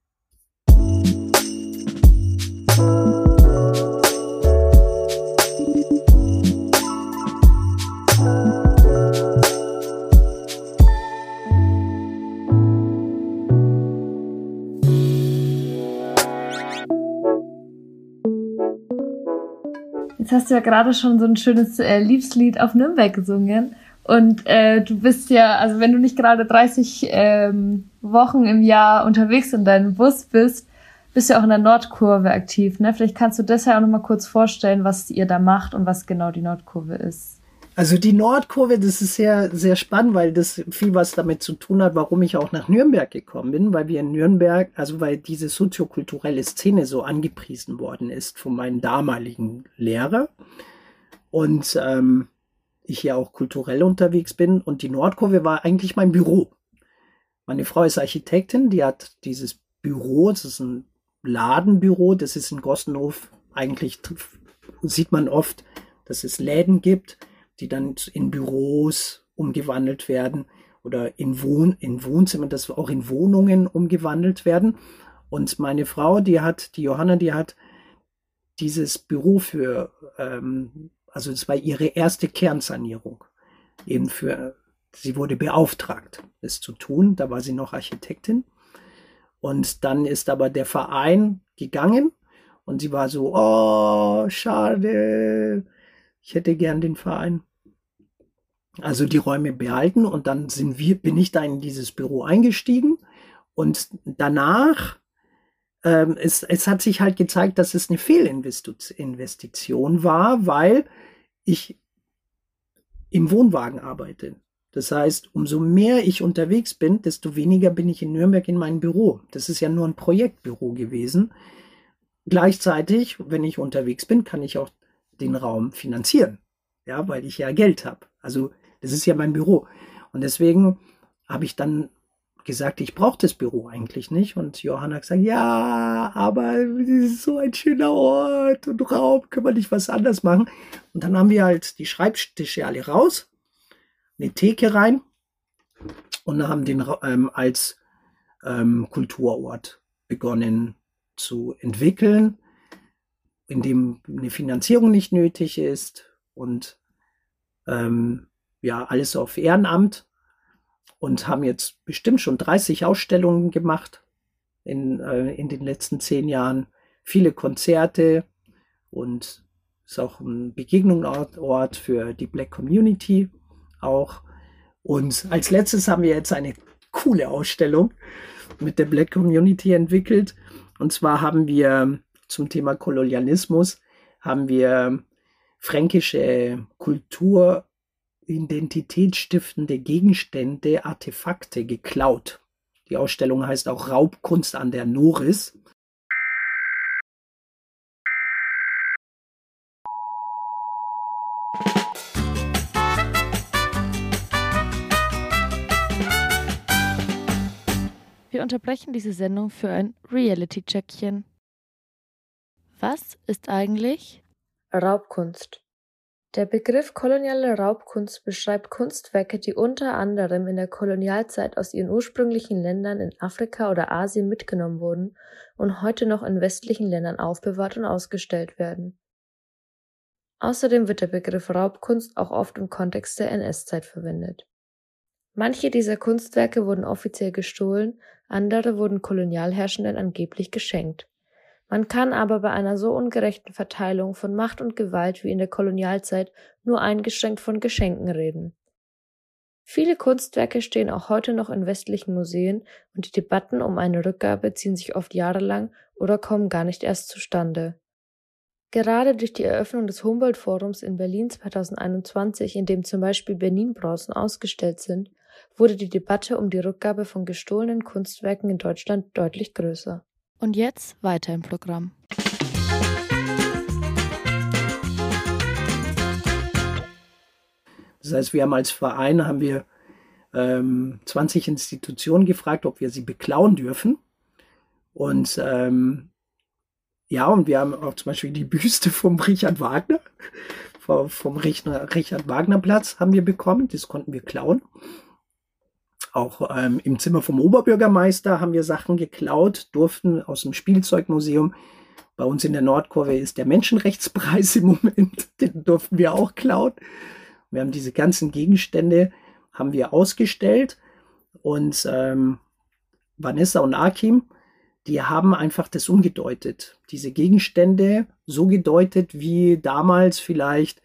Jetzt hast du ja gerade schon so ein schönes äh, Liebeslied auf Nürnberg gesungen. Und äh, du bist ja, also wenn du nicht gerade 30 ähm, Wochen im Jahr unterwegs in deinem Bus bist, bist du ja auch in der Nordkurve aktiv. Ne? Vielleicht kannst du ja auch nochmal kurz vorstellen, was ihr da macht und was genau die Nordkurve ist. Also die Nordkurve, das ist sehr, sehr spannend, weil das viel was damit zu tun hat, warum ich auch nach Nürnberg gekommen bin, weil wir in Nürnberg, also weil diese soziokulturelle Szene so angepriesen worden ist von meinem damaligen Lehrer. Und ähm, ich ja auch kulturell unterwegs bin. Und die Nordkurve war eigentlich mein Büro. Meine Frau ist Architektin, die hat dieses Büro, das ist ein Ladenbüro, das ist in Gossenhof eigentlich, sieht man oft, dass es Läden gibt, die dann in Büros umgewandelt werden oder in, Wohn in Wohnzimmern, dass auch in Wohnungen umgewandelt werden. Und meine Frau, die hat, die Johanna, die hat dieses Büro für, ähm, also das war ihre erste Kernsanierung. Eben für, sie wurde beauftragt, es zu tun. Da war sie noch Architektin. Und dann ist aber der Verein gegangen und sie war so, oh, schade, ich hätte gern den Verein. also die Räume behalten und dann sind wir, bin ich da in dieses Büro eingestiegen und danach ähm, es, es hat sich halt gezeigt, dass es eine Fehlinvestition war, weil ich im Wohnwagen arbeite. Das heißt, umso mehr ich unterwegs bin, desto weniger bin ich in Nürnberg in meinem Büro. Das ist ja nur ein Projektbüro gewesen. Gleichzeitig, wenn ich unterwegs bin, kann ich auch den Raum finanzieren. Ja, weil ich ja Geld habe. Also, das ist ja mein Büro. Und deswegen habe ich dann gesagt, ich brauche das Büro eigentlich nicht. Und Johanna hat gesagt, ja, aber es ist so ein schöner Ort und Raum, können wir nicht was anderes machen. Und dann haben wir halt die Schreibtische alle raus, eine Theke rein und haben den ähm, als ähm, Kulturort begonnen zu entwickeln, in dem eine Finanzierung nicht nötig ist und ähm, ja, alles auf Ehrenamt und haben jetzt bestimmt schon 30 Ausstellungen gemacht in, äh, in den letzten zehn Jahren, viele Konzerte und ist auch ein Begegnungsort für die Black Community auch. Und als letztes haben wir jetzt eine coole Ausstellung mit der Black Community entwickelt. Und zwar haben wir zum Thema Kolonialismus haben wir fränkische Kultur identitätsstiftende Gegenstände, Artefakte geklaut. Die Ausstellung heißt auch Raubkunst an der Noris. Wir unterbrechen diese Sendung für ein Reality-Checkchen. Was ist eigentlich Raubkunst? Der Begriff koloniale Raubkunst beschreibt Kunstwerke, die unter anderem in der Kolonialzeit aus ihren ursprünglichen Ländern in Afrika oder Asien mitgenommen wurden und heute noch in westlichen Ländern aufbewahrt und ausgestellt werden. Außerdem wird der Begriff Raubkunst auch oft im Kontext der NS-Zeit verwendet. Manche dieser Kunstwerke wurden offiziell gestohlen, andere wurden Kolonialherrschenden angeblich geschenkt. Man kann aber bei einer so ungerechten Verteilung von Macht und Gewalt wie in der Kolonialzeit nur eingeschränkt von Geschenken reden. Viele Kunstwerke stehen auch heute noch in westlichen Museen und die Debatten um eine Rückgabe ziehen sich oft jahrelang oder kommen gar nicht erst zustande. Gerade durch die Eröffnung des Humboldt-Forums in Berlin 2021, in dem zum Beispiel Benin-Bronzen ausgestellt sind, wurde die Debatte um die Rückgabe von gestohlenen Kunstwerken in Deutschland deutlich größer. Und jetzt weiter im Programm. Das heißt, wir haben als Verein haben wir ähm, 20 Institutionen gefragt, ob wir sie beklauen dürfen. Und ähm, ja, und wir haben auch zum Beispiel die Büste vom Richard Wagner, vom Richard Wagner Platz haben wir bekommen. Das konnten wir klauen. Auch ähm, im Zimmer vom Oberbürgermeister haben wir Sachen geklaut, durften aus dem Spielzeugmuseum. Bei uns in der Nordkurve ist der Menschenrechtspreis im Moment, den durften wir auch klauen. Wir haben diese ganzen Gegenstände haben wir ausgestellt und ähm, Vanessa und Akim, die haben einfach das umgedeutet. Diese Gegenstände so gedeutet, wie damals vielleicht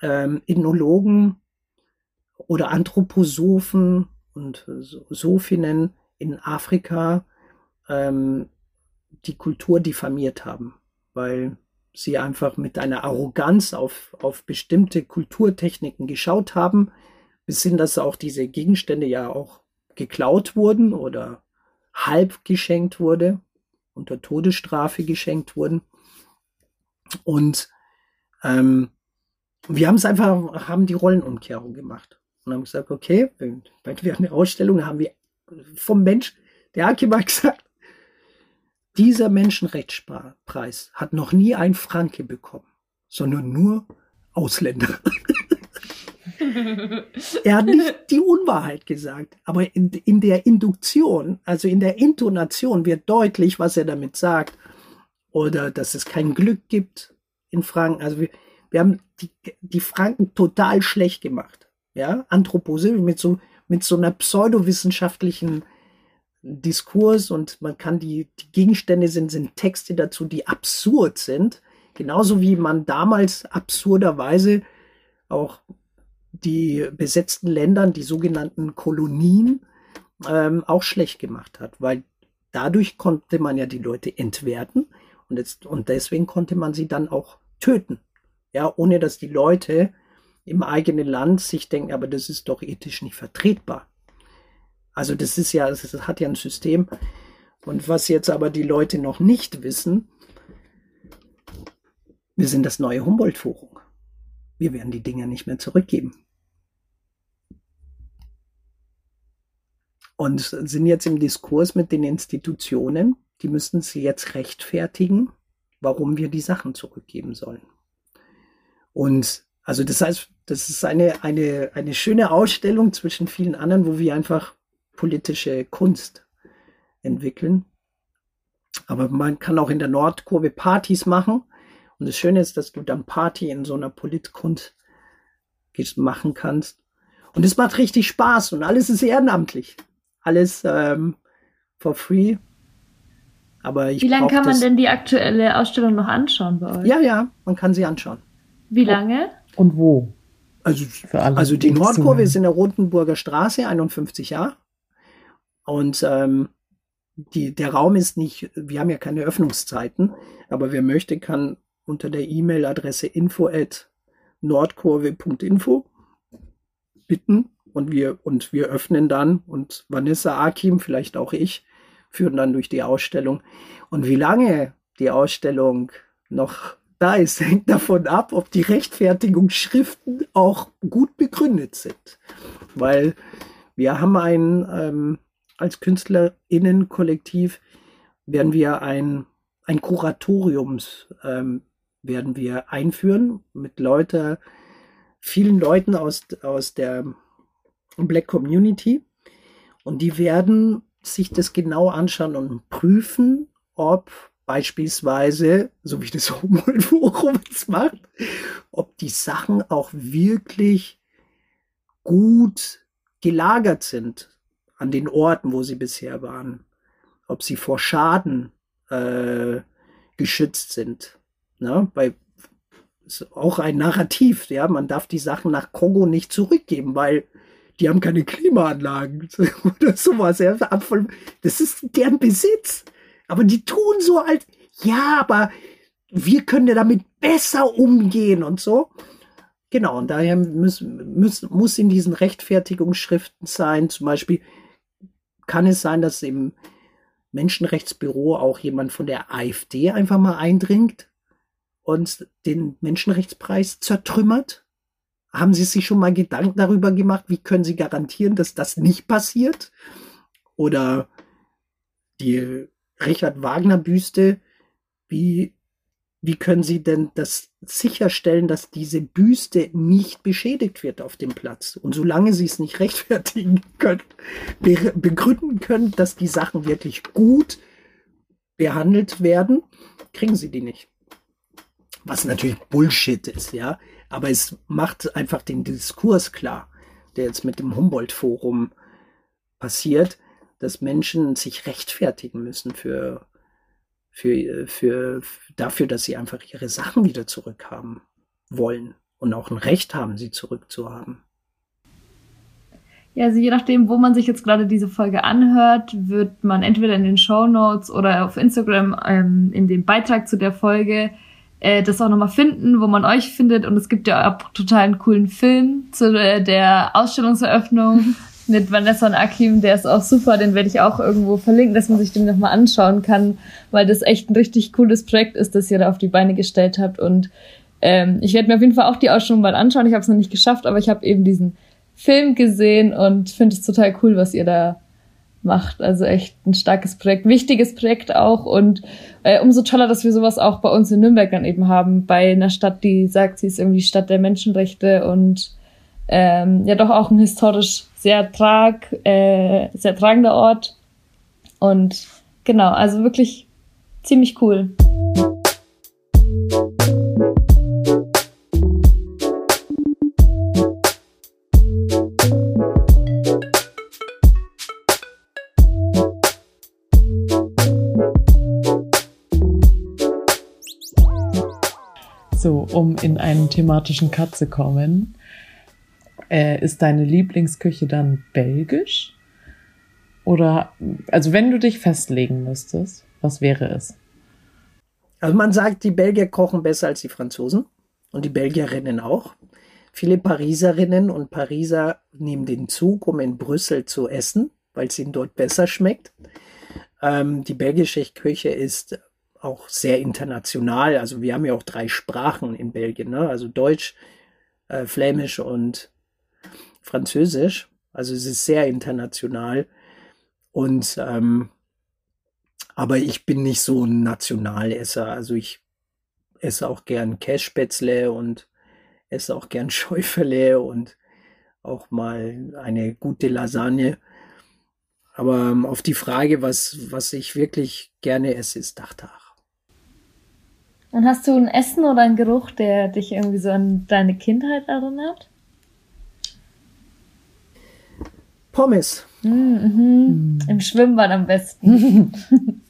ähm, Ethnologen oder Anthroposophen und Sophinnen in Afrika ähm, die Kultur diffamiert haben, weil sie einfach mit einer Arroganz auf, auf bestimmte Kulturtechniken geschaut haben, bis hin, dass auch diese Gegenstände ja auch geklaut wurden oder halb geschenkt wurde, unter Todesstrafe geschenkt wurden. Und ähm, wir haben es einfach, haben die Rollenumkehrung gemacht und haben gesagt, okay, wenn wir eine Ausstellung haben wir vom Mensch, der hat mal gesagt, dieser Menschenrechtspreis hat noch nie ein Franke bekommen, sondern nur Ausländer. er hat nicht die Unwahrheit gesagt, aber in, in der Induktion, also in der Intonation wird deutlich, was er damit sagt. Oder dass es kein Glück gibt in Franken. Also wir, wir haben die, die Franken total schlecht gemacht ja, Anthroposoph mit so, mit so einer pseudowissenschaftlichen Diskurs und man kann die, die Gegenstände sind, sind Texte dazu, die absurd sind. Genauso wie man damals absurderweise auch die besetzten Ländern, die sogenannten Kolonien, ähm, auch schlecht gemacht hat, weil dadurch konnte man ja die Leute entwerten und, jetzt, und deswegen konnte man sie dann auch töten. Ja, ohne dass die Leute im eigenen Land sich denken, aber das ist doch ethisch nicht vertretbar. Also das ist ja, das hat ja ein System. Und was jetzt aber die Leute noch nicht wissen, wir sind das neue Humboldt-Forum. Wir werden die Dinger nicht mehr zurückgeben. Und sind jetzt im Diskurs mit den Institutionen, die müssen sie jetzt rechtfertigen, warum wir die Sachen zurückgeben sollen. Und also das heißt, das ist eine, eine, eine schöne Ausstellung zwischen vielen anderen, wo wir einfach politische Kunst entwickeln. Aber man kann auch in der Nordkurve Partys machen. Und das Schöne ist, dass du dann Party in so einer Politkunst machen kannst. Und es macht richtig Spaß und alles ist ehrenamtlich alles ähm, for free. Aber ich Wie lange kann man denn die aktuelle Ausstellung noch anschauen bei euch? Ja, ja, man kann sie anschauen. Wie lange? Und wo? Also, also die Nordkurve ist in der Rotenburger Straße, 51 Jahre. Und ähm, die, der Raum ist nicht, wir haben ja keine Öffnungszeiten, aber wer möchte, kann unter der E-Mail-Adresse info at nordkurve.info bitten und wir, und wir öffnen dann und Vanessa Akim, vielleicht auch ich, führen dann durch die Ausstellung. Und wie lange die Ausstellung noch da ist, hängt davon ab, ob die Rechtfertigungsschriften auch gut begründet sind. Weil wir haben ein, ähm, als KünstlerInnen-Kollektiv werden wir ein, ein Kuratoriums ähm, werden wir einführen mit Leute, vielen Leuten aus, aus der Black Community. Und die werden sich das genau anschauen und prüfen, ob beispielsweise, so wie das Humboldt-Forum es macht, ob die Sachen auch wirklich gut gelagert sind an den Orten, wo sie bisher waren. Ob sie vor Schaden äh, geschützt sind. Ne? Weil ist auch ein Narrativ, ja, man darf die Sachen nach Kongo nicht zurückgeben, weil die haben keine Klimaanlagen oder sowas. Ja. Das ist deren Besitz. Aber die tun so als, ja, aber wir können ja damit besser umgehen und so. Genau, und daher muss, muss, muss in diesen Rechtfertigungsschriften sein, zum Beispiel kann es sein, dass im Menschenrechtsbüro auch jemand von der AfD einfach mal eindringt und den Menschenrechtspreis zertrümmert? Haben Sie sich schon mal Gedanken darüber gemacht, wie können Sie garantieren, dass das nicht passiert? Oder die Richard Wagner Büste, wie, wie können Sie denn das sicherstellen, dass diese Büste nicht beschädigt wird auf dem Platz? Und solange Sie es nicht rechtfertigen können, be begründen können, dass die Sachen wirklich gut behandelt werden, kriegen Sie die nicht. Was natürlich Bullshit ist, ja. Aber es macht einfach den Diskurs klar, der jetzt mit dem Humboldt-Forum passiert, dass Menschen sich rechtfertigen müssen für, für, für, dafür, dass sie einfach ihre Sachen wieder zurückhaben wollen und auch ein Recht haben, sie zurückzuhaben. Ja, also je nachdem, wo man sich jetzt gerade diese Folge anhört, wird man entweder in den Show Notes oder auf Instagram ähm, in dem Beitrag zu der Folge äh, das auch nochmal finden, wo man euch findet. Und es gibt ja auch total einen coolen Film zu äh, der Ausstellungseröffnung mit Vanessa und Akim. Der ist auch super, den werde ich auch irgendwo verlinken, dass man sich den nochmal anschauen kann, weil das echt ein richtig cooles Projekt ist, das ihr da auf die Beine gestellt habt. Und ähm, ich werde mir auf jeden Fall auch die Ausstellung mal anschauen. Ich habe es noch nicht geschafft, aber ich habe eben diesen Film gesehen und finde es total cool, was ihr da macht. Also echt ein starkes Projekt, wichtiges Projekt auch und äh, umso toller, dass wir sowas auch bei uns in Nürnberg dann eben haben, bei einer Stadt, die sagt, sie ist irgendwie Stadt der Menschenrechte und ähm, ja doch auch ein historisch sehr trag, äh, sehr tragender Ort und genau, also wirklich ziemlich cool. So, um in einen thematischen Cut zu kommen. Äh, ist deine Lieblingsküche dann belgisch? Oder, also wenn du dich festlegen müsstest, was wäre es? Also man sagt, die Belgier kochen besser als die Franzosen und die Belgierinnen auch. Viele Pariserinnen und Pariser nehmen den Zug, um in Brüssel zu essen, weil es ihnen dort besser schmeckt. Ähm, die belgische Küche ist auch sehr international. Also wir haben ja auch drei Sprachen in Belgien, ne? also Deutsch, äh, Flämisch und Französisch. Also es ist sehr international. Und ähm, aber ich bin nicht so ein Nationalesser. Also ich esse auch gern Kässpätzle und esse auch gern Schäufele und auch mal eine gute Lasagne. Aber ähm, auf die Frage, was, was ich wirklich gerne esse, ist Dachtag. Und hast du ein Essen oder einen Geruch, der dich irgendwie so an deine Kindheit erinnert? Pommes. Mhm. Im Schwimmbad am besten.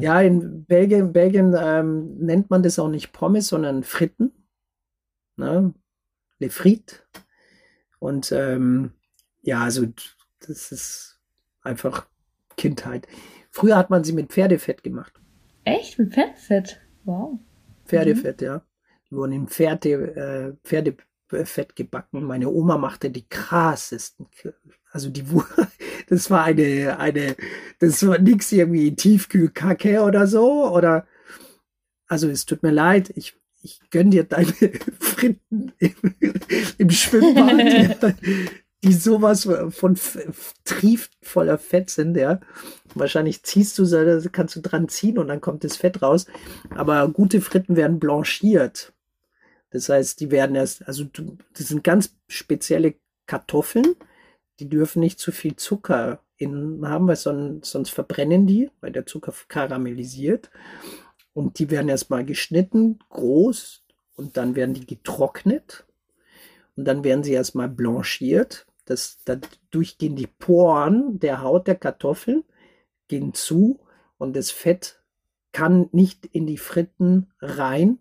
Ja, in Belgien, Belgien ähm, nennt man das auch nicht Pommes, sondern Fritten. Ne? Le Frites. Und ähm, ja, also das ist einfach Kindheit. Früher hat man sie mit Pferdefett gemacht. Echt? Mit Pferdefett? Wow. Pferdefett, ja. Die wurden in Pferde, äh, Pferdefett gebacken. Meine Oma machte die krassesten. Also die Wu- das war eine, eine, das war nix irgendwie Tiefkühlkacke oder so. Oder also es tut mir leid, ich, ich gönn dir deine Fritten im, im Schwimmbad, die sowas von trieft voller Fett sind, ja. Wahrscheinlich ziehst du kannst du dran ziehen und dann kommt das Fett raus. Aber gute Fritten werden blanchiert. Das heißt, die werden erst, also das sind ganz spezielle Kartoffeln, die dürfen nicht zu viel Zucker innen haben, weil sonst, sonst verbrennen die, weil der Zucker karamellisiert. Und die werden erstmal geschnitten, groß, und dann werden die getrocknet. Und dann werden sie erstmal blanchiert. Das, dadurch gehen die Poren der Haut der Kartoffeln gehen zu und das Fett kann nicht in die Fritten rein.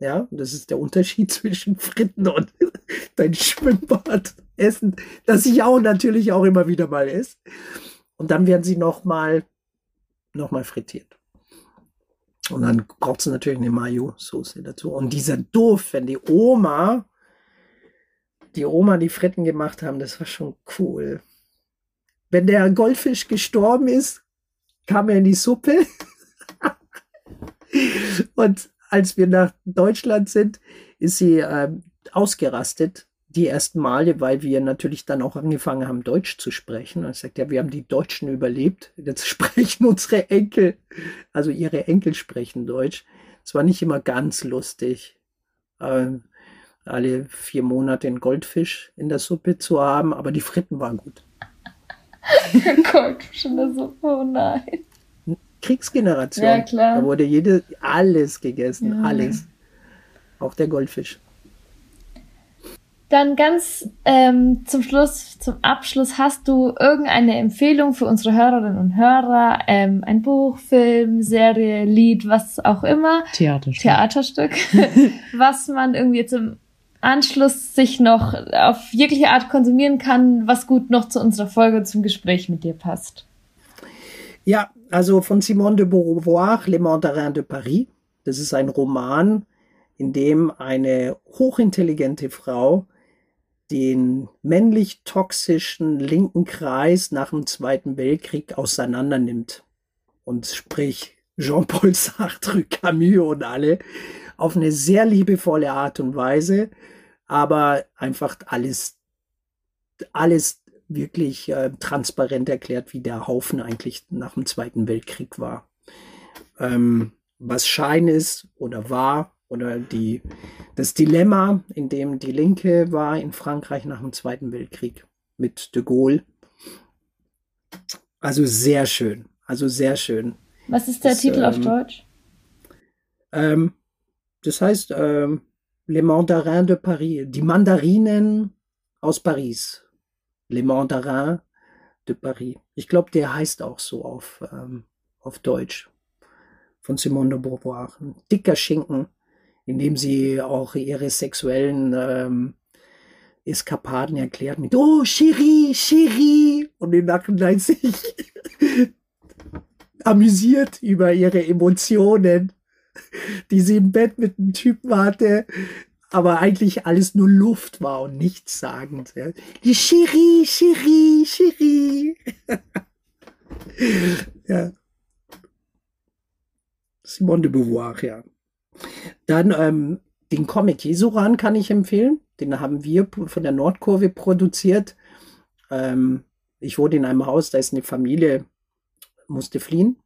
Ja, das ist der Unterschied zwischen Fritten und dein Schwimmbad essen, das ich auch natürlich auch immer wieder mal esse. Und dann werden sie nochmal noch mal frittiert. Und dann braucht es natürlich eine Mayo-Soße dazu. Und dieser Duft, wenn die Oma, die Oma die Fritten gemacht haben, das war schon cool. Wenn der Goldfisch gestorben ist, kam er in die Suppe. Und als wir nach Deutschland sind, ist sie ähm, ausgerastet die ersten Male, weil wir natürlich dann auch angefangen haben, Deutsch zu sprechen. Und sagt ja, wir haben die Deutschen überlebt. Jetzt sprechen unsere Enkel, also ihre Enkel sprechen Deutsch. Es war nicht immer ganz lustig, ähm, alle vier Monate einen Goldfisch in der Suppe zu haben, aber die Fritten waren gut. Goldfisch in der Suppe, oh nein. Kriegsgeneration. Ja, klar. Da wurde jede, alles gegessen, Ja. alles. Auch der Goldfisch. Dann ganz ähm, zum Schluss, zum Abschluss, hast du irgendeine Empfehlung für unsere Hörerinnen und Hörer? Ähm, ein Buch, Film, Serie, Lied, was auch immer, Theaterstück. Theaterstück, was man irgendwie jetzt im Anschluss sich noch auf jegliche Art konsumieren kann, was gut noch zu unserer Folge und zum Gespräch mit dir passt. Ja, also von Simone de Beauvoir, Les Mandarins de Paris. Das ist ein Roman, in dem eine hochintelligente Frau den männlich toxischen linken Kreis nach dem Zweiten Weltkrieg auseinandernimmt. Und sprich Jean-Paul Sartre, Camus und alle auf eine sehr liebevolle Art und Weise, aber einfach alles, alles wirklich äh, transparent erklärt, wie der Haufen eigentlich nach dem Zweiten Weltkrieg war. Ähm, was Schein ist oder war oder die, das Dilemma, in dem die Linke war in Frankreich nach dem Zweiten Weltkrieg mit de Gaulle. Also sehr schön, also sehr schön. Was ist der Das, Titel auf ähm, Deutsch? Ähm, das heißt, ähm, Les Mandarins de Paris, die Mandarinen aus Paris. Les Mandarins de Paris. Ich glaube, der heißt auch so auf, ähm, auf Deutsch. Von Simone de Beauvoir. Ein dicker Schinken, in dem sie auch ihre sexuellen ähm, Eskapaden erklärt mit, oh, Cherie, Cherie, und im Nachhinein sich amüsiert über ihre Emotionen, die sie im Bett mit einem Typen hatte, aber eigentlich alles nur Luft war und nichts sagend. Ja. Cherie, Cherie, Cherie. ja. Simone de Beauvoir, ja. Dann ähm, den Comic Jesuran kann ich empfehlen. Den haben wir von der Nordkurve produziert. Ähm, ich wohne in einem Haus, da ist eine Familie, musste fliehen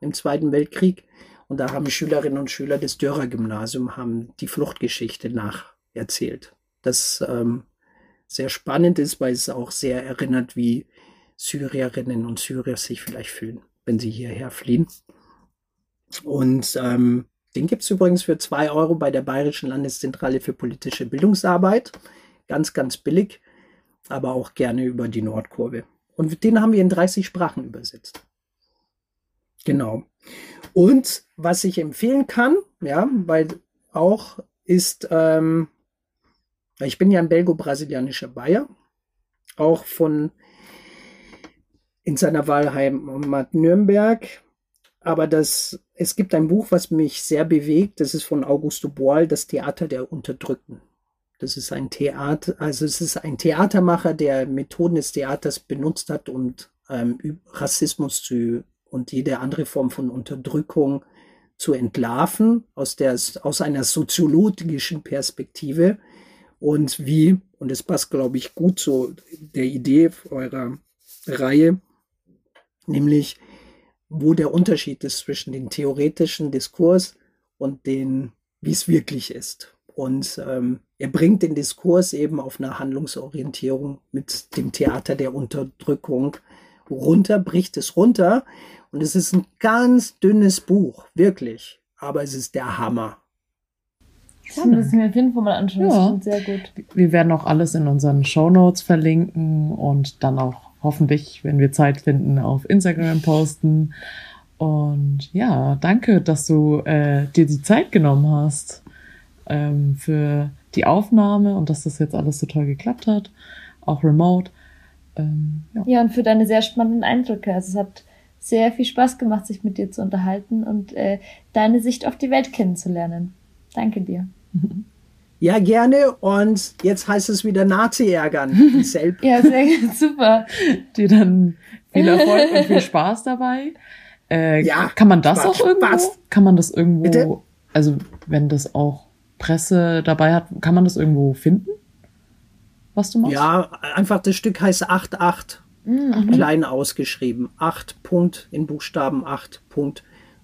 im Zweiten Weltkrieg. Und da haben Schülerinnen und Schüler des Dörrer-Gymnasium die Fluchtgeschichte nacherzählt. Das ähm, sehr spannend ist, weil es auch sehr erinnert, wie Syrierinnen und Syrier sich vielleicht fühlen, wenn sie hierher fliehen. Und ähm, den gibt's übrigens für zwei Euro bei der Bayerischen Landeszentrale für politische Bildungsarbeit. Ganz, ganz billig, aber auch gerne über die Nordkurve. Und den haben wir in 30 Sprachen übersetzt. Genau. Und was ich empfehlen kann, ja, weil auch ist, ähm, ich bin ja ein belgo-brasilianischer Bayer, auch von in seiner Wahlheimat Nürnberg. Aber das, es gibt ein Buch, was mich sehr bewegt. Das ist von Augusto Boal, Das Theater der Unterdrückten. Das ist ein Theater, also es ist ein Theatermacher, der Methoden des Theaters benutzt hat, um ähm, Rassismus zu und jede andere Form von Unterdrückung zu entlarven aus der, aus einer soziologischen Perspektive und wie, und es passt, glaube ich, gut zu der Idee eurer Reihe, nämlich wo der Unterschied ist zwischen dem theoretischen Diskurs und den, wie es wirklich ist. Und ähm, er bringt den Diskurs eben auf eine Handlungsorientierung mit dem Theater der Unterdrückung runter, bricht es runter. Und es ist ein ganz dünnes Buch, wirklich. Aber es ist der Hammer. Das müssen wir auf jeden Fall mal anschauen. Ja. Das sehr gut. Wir werden auch alles in unseren Show Notes verlinken und dann auch hoffentlich, wenn wir Zeit finden, auf Instagram posten. Und ja, danke, dass du äh, dir die Zeit genommen hast ähm, für die Aufnahme und dass das jetzt alles so toll geklappt hat, auch remote. Ähm, ja. Ja, und für deine sehr spannenden Eindrücke. Also es hat sehr viel Spaß gemacht, sich mit dir zu unterhalten und äh, deine Sicht auf die Welt kennenzulernen. Danke dir. Ja, gerne. Und jetzt heißt es wieder Nazi ärgern. Ja, sehr super. Dir dann viel Erfolg und viel Spaß dabei. Äh, Ja, kann man das Spaß, auch irgendwo? Spaß. Kann man das irgendwo? Bitte? Also wenn das auch Presse dabei hat, kann man das irgendwo finden? Was du machst? Ja, einfach das Stück heißt 8-8. Klein ausgeschrieben. 8 Punkt in Buchstaben 8 Punkt.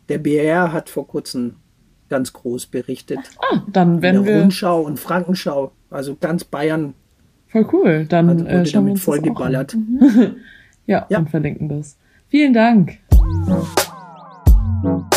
Der BR hat vor kurzem ganz groß berichtet. Ah, dann werden in der wir. Rundschau und Frankenschau, also ganz Bayern. Voll cool, dann also wurde äh, damit vollgeballert. Mhm. ja, ja, und verlinken das. Vielen Dank. Ja.